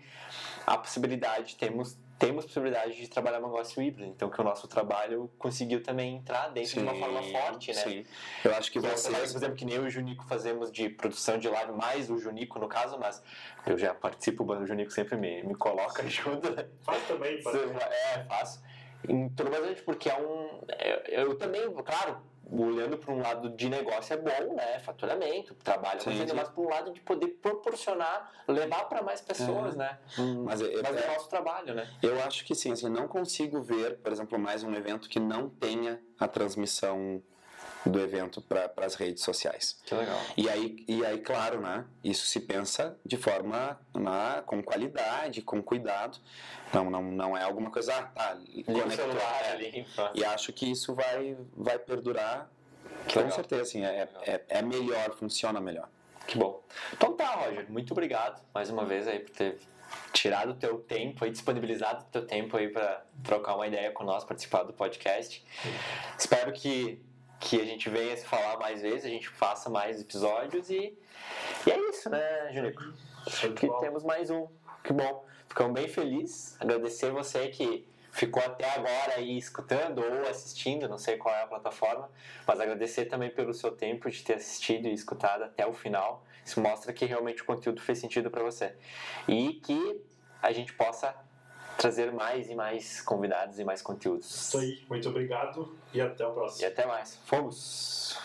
a possibilidade, temos, temos possibilidade de trabalhar um negócio híbrido, então que o nosso trabalho conseguiu também entrar dentro de uma forma forte, né? Sim. Eu acho que é trabalho, vocês. por exemplo, que nem eu e o Junico fazemos de produção de live, mais o Junico no caso, mas eu já participo, o Junico sempre me, me coloca junto, né? Faz também, pode. É, faço. Em tudo bastante, porque é um. Eu, eu também, claro, olhando para um lado de negócio é bom, né? Faturamento, trabalho, Sim, mas, sim. mas para um lado de poder proporcionar, levar para mais pessoas, né? Mas, eu, Mas é o nosso trabalho, né? eu acho que sim, assim, não consigo ver, por exemplo, mais um evento que não tenha a transmissão do evento para as redes sociais. Que legal. E aí, e aí, claro, né? Isso se pensa de forma né, com qualidade, com cuidado. Não, não, não é alguma coisa, ah, tá, celular é. pá. E acho que isso vai, vai perdurar Que com legal. certeza, assim, é, é, é melhor, funciona melhor. Que bom. Então tá, Roger, muito obrigado mais uma vez aí por ter tirado o teu tempo aí, disponibilizado o teu tempo aí para trocar uma ideia com nós, participar do podcast. Espero que, que a gente venha se falar mais vezes, a gente faça mais episódios e, e é isso, né, Junico? De que temos mais um. Que bom. Ficamos bem felizes. Agradecer você que ficou até agora aí escutando ou assistindo, não sei qual é a plataforma, mas agradecer também pelo seu tempo de ter assistido e escutado até o final. Isso mostra que realmente o conteúdo fez sentido para você. E que a gente possa trazer mais e mais convidados e mais conteúdos. Isso aí. Muito obrigado e até o próximo. E até mais. Fomos!